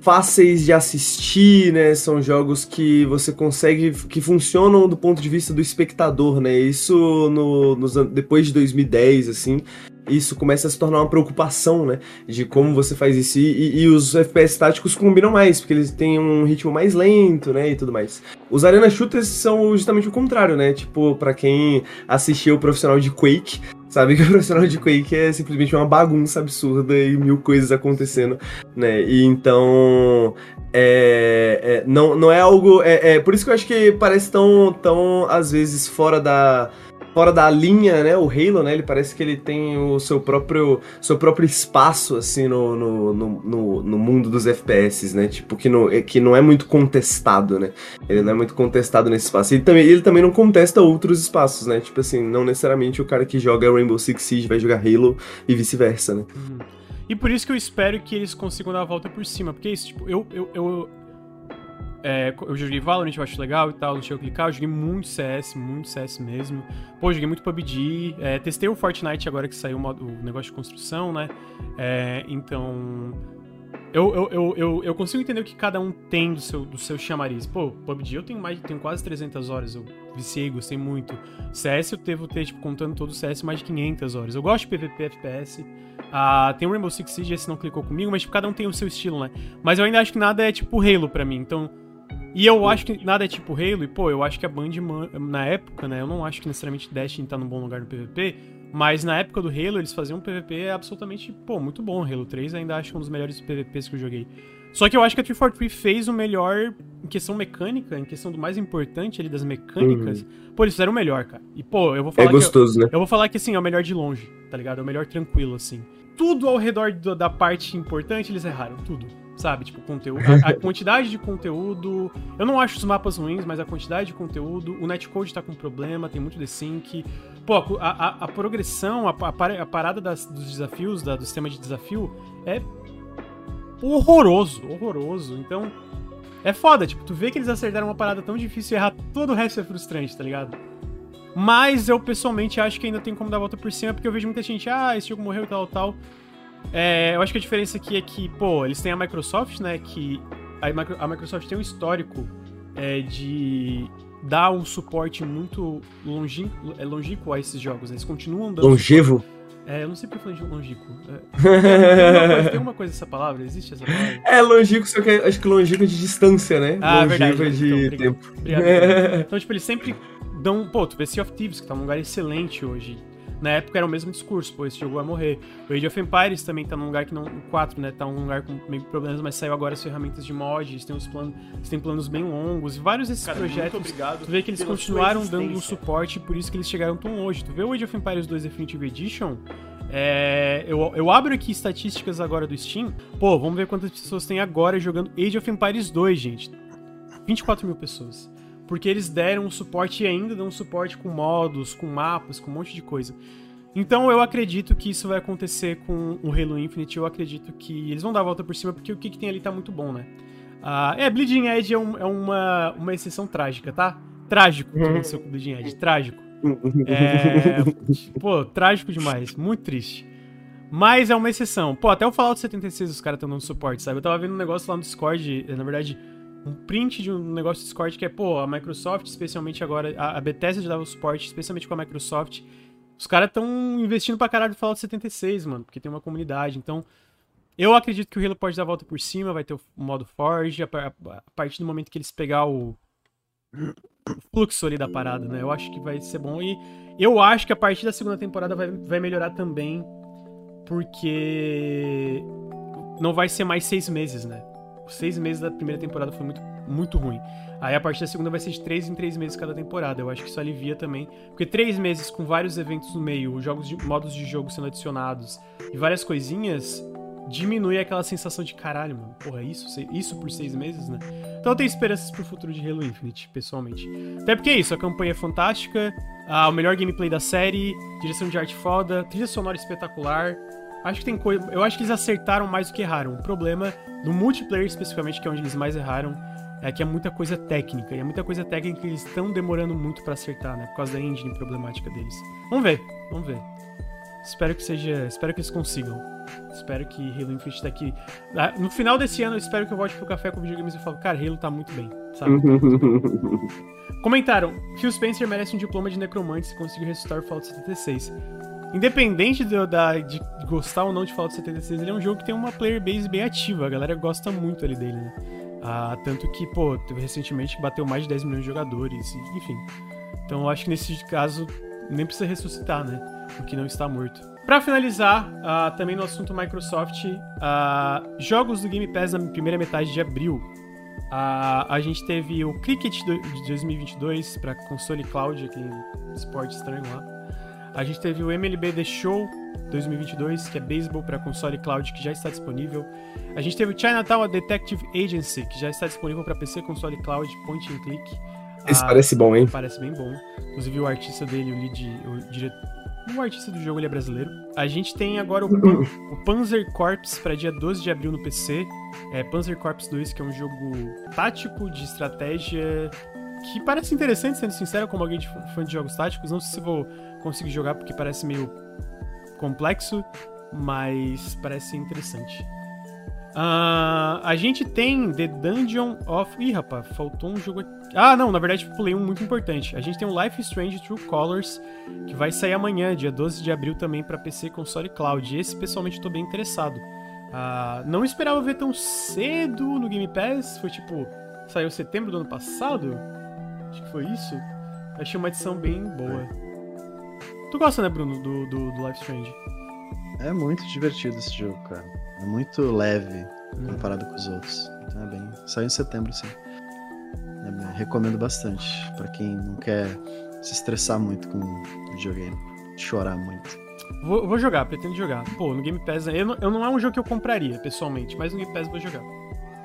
fáceis de assistir, né? São jogos que você consegue, que funcionam do ponto de vista do espectador, né? Isso no, nos depois de 2010, assim, isso começa a se tornar uma preocupação, né? De como você faz isso. E, e- e os FPS táticos combinam mais, porque eles têm um ritmo mais lento, né? E tudo mais. Os Arena Shooters são justamente o contrário, né? Tipo, pra quem assistiu o profissional de Quake, sabe que o profissional de Quake é simplesmente uma bagunça absurda e mil coisas acontecendo, né? E então é, é, não, não é algo. É, é por isso que eu acho que parece tão, tão às vezes fora da fora da linha, né? O Halo, né? Ele parece que ele tem o seu próprio, seu próprio espaço, assim, no, no, no, no mundo dos FPS, né? Tipo, que não, que não é muito contestado, né? Ele não é muito contestado nesse espaço. Ele também, ele também não contesta outros espaços, né? Tipo assim, não necessariamente o cara que joga Rainbow Six Siege vai jogar Halo e vice-versa, né? Uhum. E por isso que eu espero que eles consigam dar a volta por cima. Porque é isso, tipo, eu, eu, eu é, eu joguei Valorant, eu acho legal e tal, deixa eu clicar. Eu joguei muito CS, muito CS mesmo. Pô, joguei muito PUBG. É, testei o Fortnite agora que saiu o, negócio de construção, né? É, então. Eu, eu, eu, eu, eu, consigo entender o que cada um tem do seu, do seu chamariz. Pô, PUBG eu tenho, mais, tenho quase 300 horas, eu viciei, gostei muito. CS eu devo ter, tipo, contando todo o CS, mais de 500 horas. Eu gosto de PVP, FPS. Ah, tem o Rainbow Six Siege, esse não clicou comigo, mas tipo, cada um tem o seu estilo, né? Mas eu ainda acho que nada é tipo Halo pra mim, então e eu acho que nada é tipo Halo, e pô, eu acho que a Band, na época, né, eu não acho que necessariamente Destiny tá num bom lugar no PVP, mas na época do Halo eles faziam um PVP absolutamente, pô, muito bom. Halo 3 ainda acho que é um dos melhores PVPs que eu joguei. Só que eu acho que a 343 fez o melhor em questão mecânica, em questão do mais importante ali das mecânicas. Uhum. Pô, eles fizeram o melhor, cara. E pô, eu vou falar É gostoso, eu, né? Eu vou falar que assim, é o melhor de longe, tá ligado? É o melhor tranquilo assim. Tudo ao redor do, da parte importante eles erraram, tudo sabe? Tipo, conteúdo. A, a, quantidade de conteúdo. Eu não acho os mapas ruins, mas a quantidade de conteúdo. O netcode tá com problema, tem muito desync. Pô, a, a, a progressão, a, a, parada das, dos desafios, da, do sistema de desafio, é horroroso, horroroso. Então, é foda, tipo, tu vê que eles acertaram uma parada tão difícil e errar todo o resto é frustrante, tá ligado? Mas eu pessoalmente acho que ainda tem como dar a volta por cima, porque eu vejo muita gente, ah, esse jogo morreu e tal, tal. É, eu acho que a diferença aqui é que, pô, eles têm a Microsoft, né? Que a, Microsoft tem um histórico é, de dar um suporte muito longínquo, é, longínquo a esses jogos. Né? Eles continuam dando. Longevo? Suporte. É, eu não sei porque eu falei longínquo. É, tem, uma coisa, essa palavra? Existe essa palavra? É, longínquo, só que acho que longínquo é de distância, né? Ah, longínquo é de então, obrigado, tempo. Obrigado, então, tipo, eles sempre dão. Pô, tu vê Sea of Thieves, que tá num lugar excelente hoje na época era o mesmo discurso, pô, esse jogo vai morrer. O Age of Empires também tá num lugar que não. O 4, né? Tá num lugar com meio problemas, mas saiu agora as ferramentas de mods, tem uns planos. Tem planos bem longos. E vários desses Cara, projetos. Muito. Tu vê que eles continuaram dando um suporte, por isso que eles chegaram tão longe. Tu vê o Age of Empires 2 Definitive Edition. É, eu, eu abro aqui estatísticas agora do Steam. Pô, vamos ver quantas pessoas tem agora jogando Age of Empires 2, gente. 24 mil pessoas porque eles deram um suporte e ainda dão um suporte com modos, com mapas, com um monte de coisa. Então eu acredito que isso vai acontecer com o Halo Infinite, eu acredito que eles vão dar a volta por cima, porque o que, que tem ali tá muito bom, né? Uh, é, Bleeding Edge é, um, é, uma, uma exceção trágica, tá? Trágico o que aconteceu com Bleeding Edge, trágico. É, pô, trágico demais, muito triste. Mas é uma exceção. Pô, até o Fallout 76 os caras estão dando suporte, sabe? Eu tava vendo um negócio lá no Discord, na verdade, um print de um negócio do Discord que é, pô, a Microsoft, especialmente agora, a, Bethesda já dava suporte, especialmente com a Microsoft. Os caras estão investindo pra caralho no Fallout 76, mano, porque tem uma comunidade. Então, eu acredito que o Halo pode dar a volta por cima, vai ter o modo Forge, a partir do momento que eles pegar o, o, fluxo ali da parada, né? Eu acho que vai ser bom. E eu acho que a partir da segunda temporada vai, vai melhorar também, porque não vai ser mais seis meses, né? Seis meses da primeira temporada foi muito, muito ruim. Aí a partir da segunda vai ser de três em três meses cada temporada. Eu acho que isso alivia também. Porque três meses com vários eventos no meio, jogos de, modos de jogo sendo adicionados e várias coisinhas, diminui aquela sensação de caralho, mano. Porra, isso, isso por seis meses, né? Então eu tenho esperanças pro futuro de Halo Infinite, pessoalmente. Até porque é isso, a campanha é fantástica, a, o melhor gameplay da série, direção de arte foda, trilha sonora espetacular. Acho que tem coisa. Eu acho que eles acertaram mais do que erraram. O problema, no multiplayer especificamente, que é onde eles mais erraram, é que é muita coisa técnica. E é muita coisa técnica que eles estão demorando muito para acertar, né? Por causa da engine problemática deles. Vamos ver, vamos ver. Espero que seja. Espero que eles consigam. Espero que Halo Infinite daqui. Ah, no final desse ano, eu espero que eu volte pro café com videogames e falo, cara, Halo tá muito bem, sabe? Comentaram: Phil Spencer merece um diploma de necromante se conseguir ressuscitar o Fallout 76. Independente de, da, de gostar ou não de Fallout 76, ele é um jogo que tem uma player base bem ativa. A galera gosta muito ali dele, né? Ah, tanto que, pô, recentemente bateu mais de 10 milhões de jogadores, enfim. Então eu acho que nesse caso nem precisa ressuscitar, né? o que não está morto. Pra finalizar, ah, também no assunto Microsoft, ah, jogos do Game Pass na primeira metade de abril. Ah, a gente teve o Cricket de 2022 para console cloud, aquele esporte estranho lá. A gente teve o MLB The Show 2022, que é beisebol para console cloud, que já está disponível. A gente teve o Chinatown Detective Agency, que já está disponível para PC, console cloud, point and click. Esse Ah, parece bom, hein? Parece bem bom. Inclusive o artista dele, o lead, o diretor. O artista do jogo ele é brasileiro. A gente tem agora o, Pan- o Panzer Corps para dia 12 de abril no PC. É Panzer Corps 2, que é um jogo tático de estratégia que parece interessante, sendo sincero, como alguém de fã de jogos táticos. Não sei se vou conseguir jogar porque parece meio complexo, mas parece interessante. Ah, a gente tem The Dungeon of. Ih, rapaz, faltou um jogo aqui. Ah, não, na verdade pulei um muito importante. A gente tem o Life Strange True Colors, que vai sair amanhã, dia 12 de abril, também pra PC, console e cloud. Esse, pessoalmente, eu bem interessado. Ah, não esperava ver tão cedo no Game Pass. Foi tipo. Saiu setembro do ano passado? Acho que foi isso. Achei uma edição bem boa. Tu gosta, né, Bruno, do, do, do Life Strange? É muito divertido esse jogo, cara. É muito leve comparado com os outros. Então é bem. Saiu em setembro, sim. É bem- recomendo bastante pra quem não quer se estressar muito com videogame, chorar muito. Vou, vou jogar, pretendo jogar. Pô, no Game Pass, eu não, eu não é um jogo que eu compraria, pessoalmente, mas no Game Pass eu vou jogar.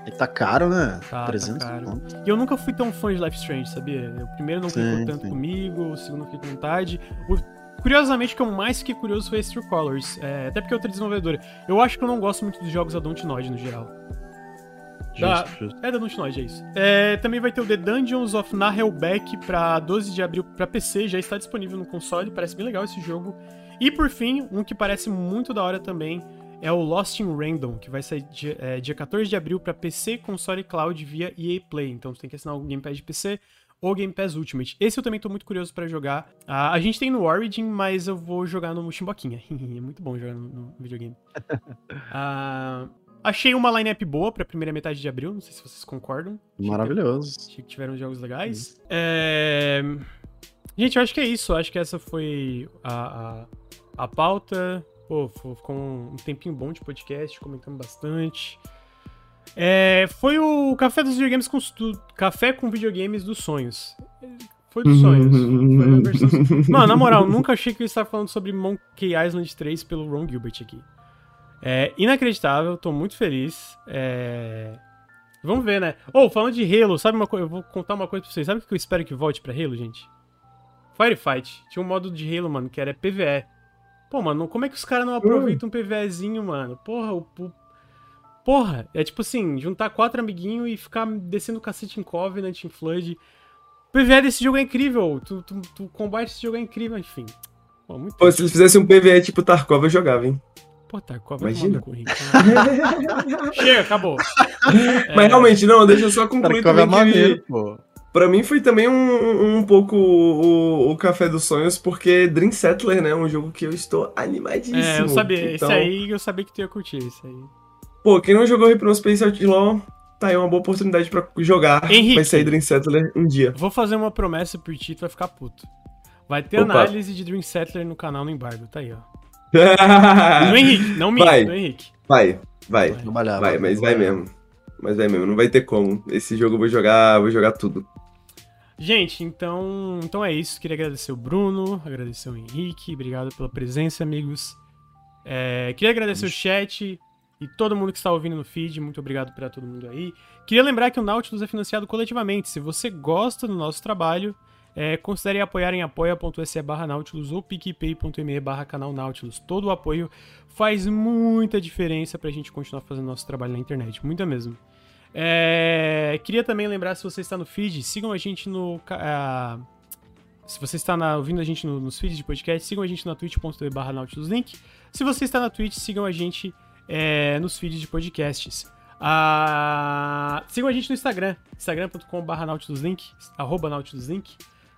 E tá caro, né? Tá, tá 300 caro. conto. E eu nunca fui tão fã de Life Strange, sabia? O primeiro não Sim, tanto sim. comigo, o segundo não fiquei com vontade. O- curiosamente, o que eu mais fiquei curioso foi esse True Colors, é, até porque é outra desenvolvedora. Eu acho que eu não gosto muito dos jogos da Dontnod no geral. Da- Justo, justo. É da Dontnod, é isso. É, também vai ter o The Dungeons of Nahelbeck pra 12 de abril pra PC, já está disponível no console, parece bem legal esse jogo. E por fim, um que parece muito da hora também é o Lost in Random, que vai sair dia, é, dia 14 de abril pra PC, console e cloud via EA Play. Então você tem que assinar o Game Pass de PC ou Game Pass Ultimate. Esse eu também tô muito curioso pra jogar. Ah, a gente tem no Origin, mas eu vou jogar no Chimboquinha. é muito bom jogar no, no videogame. Ah, achei uma line-up boa pra primeira metade de abril, não sei se vocês concordam. Maravilhoso. Achei que tiveram jogos legais. É... Gente, eu acho que é isso. Eu acho que essa foi a, a, a pauta. Pô, ficou um um tempinho bom de podcast, comentamos bastante. É, foi o Café dos Videogames com Café com Videogames dos Sonhos. Foi dos sonhos. Foi versão... Mano, na moral, nunca achei que eu estava falando sobre Monkey Island 3 pelo Ron Gilbert aqui. É inacreditável, tô muito feliz. É... Vamos ver, né? Ô, falando de Halo, sabe uma coisa? Eu vou contar uma coisa pra vocês. Sabe o que eu espero que volte pra Halo, gente? Firefight. Tinha um modo de Halo, mano, que era PVE. Pô, mano, como é que os caras não aproveitam um PVEzinho, mano? Porra, o. o- Porra, é tipo assim, juntar quatro amiguinhos e ficar descendo o cacete em Covenant, em Flood. O PVE desse jogo é incrível. Tu, tu, tu combate esse jogo é incrível, enfim. Pô, muito Pô, se eles fizessem um PVE tipo Tarkov, eu jogava, hein? Pô, Tarkov vai Imagina. no cu, Rick. Chega, acabou. É, Mas realmente, não, deixa eu só concluir Tarkov é também que... maneiro, pô. Pra mim foi também um, um pouco o, o Café dos Sonhos, porque Dream Settler, né, é um jogo que eu estou animadíssimo. É, eu sabia. Então, Esse aí eu sabia que tu ia curtir. Esse aí. Pô, quem não jogou Hypnospace Outlaw, tá aí uma boa oportunidade pra jogar. Henrique. Vai sair Dream Settler um dia. Vou fazer uma promessa por ti, tu vai ficar puto. Vai ter Opa. análise de Dream Settler no canal no embargo, tá aí, ó. Do Henrique, não minha, Vai. do Henrique. vai, vai, Vai. Trabalhar. vai, mas vai mesmo. Mas vai mesmo, não vai ter como. Esse jogo eu vou jogar, vou jogar tudo. Gente, então, então é isso. Queria agradecer o Bruno, agradecer o Henrique, obrigado pela presença, amigos. É, queria agradecer o chat e todo mundo que está ouvindo no feed, muito obrigado para todo mundo aí. Queria lembrar que o Nautilus é financiado coletivamente. Se você gosta do nosso trabalho, é, considere apoiar em apoia.se barra Nautilus ou picpay.me barra canal Nautilus. Todo o apoio faz muita diferença pra gente continuar fazendo nosso trabalho na internet, muita mesmo. É, queria também lembrar, se você está no feed, sigam a gente no. ah, se você está na- ouvindo a gente no- nos feeds de podcast, sigam a gente na twitch.tv barra nautiluslink. Se você está na Twitch, sigam a gente é, nos feeds de podcasts. Ah, sigam a gente no Instagram, instagram.com barra nautiluslink, arroba nautiluslink.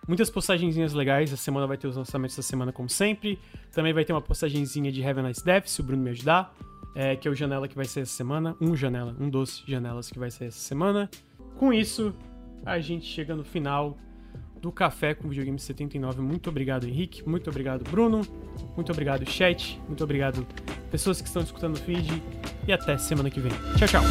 Muitas postagenzinhas legais, a semana vai ter os lançamentos da semana como sempre. Também vai ter uma postagenzinha de Have a Nice Death, se o Bruno me ajudar é, que é o Janela que vai ser essa semana. Um Janela, um dos Janelas que vai ser essa semana. Com isso, a gente chega no final do Café com Videogame 79. Muito obrigado, Henrique. Muito obrigado, Bruno. Muito obrigado, chat. Muito obrigado, pessoas que estão escutando o feed. E até semana que vem. Tchau, tchau.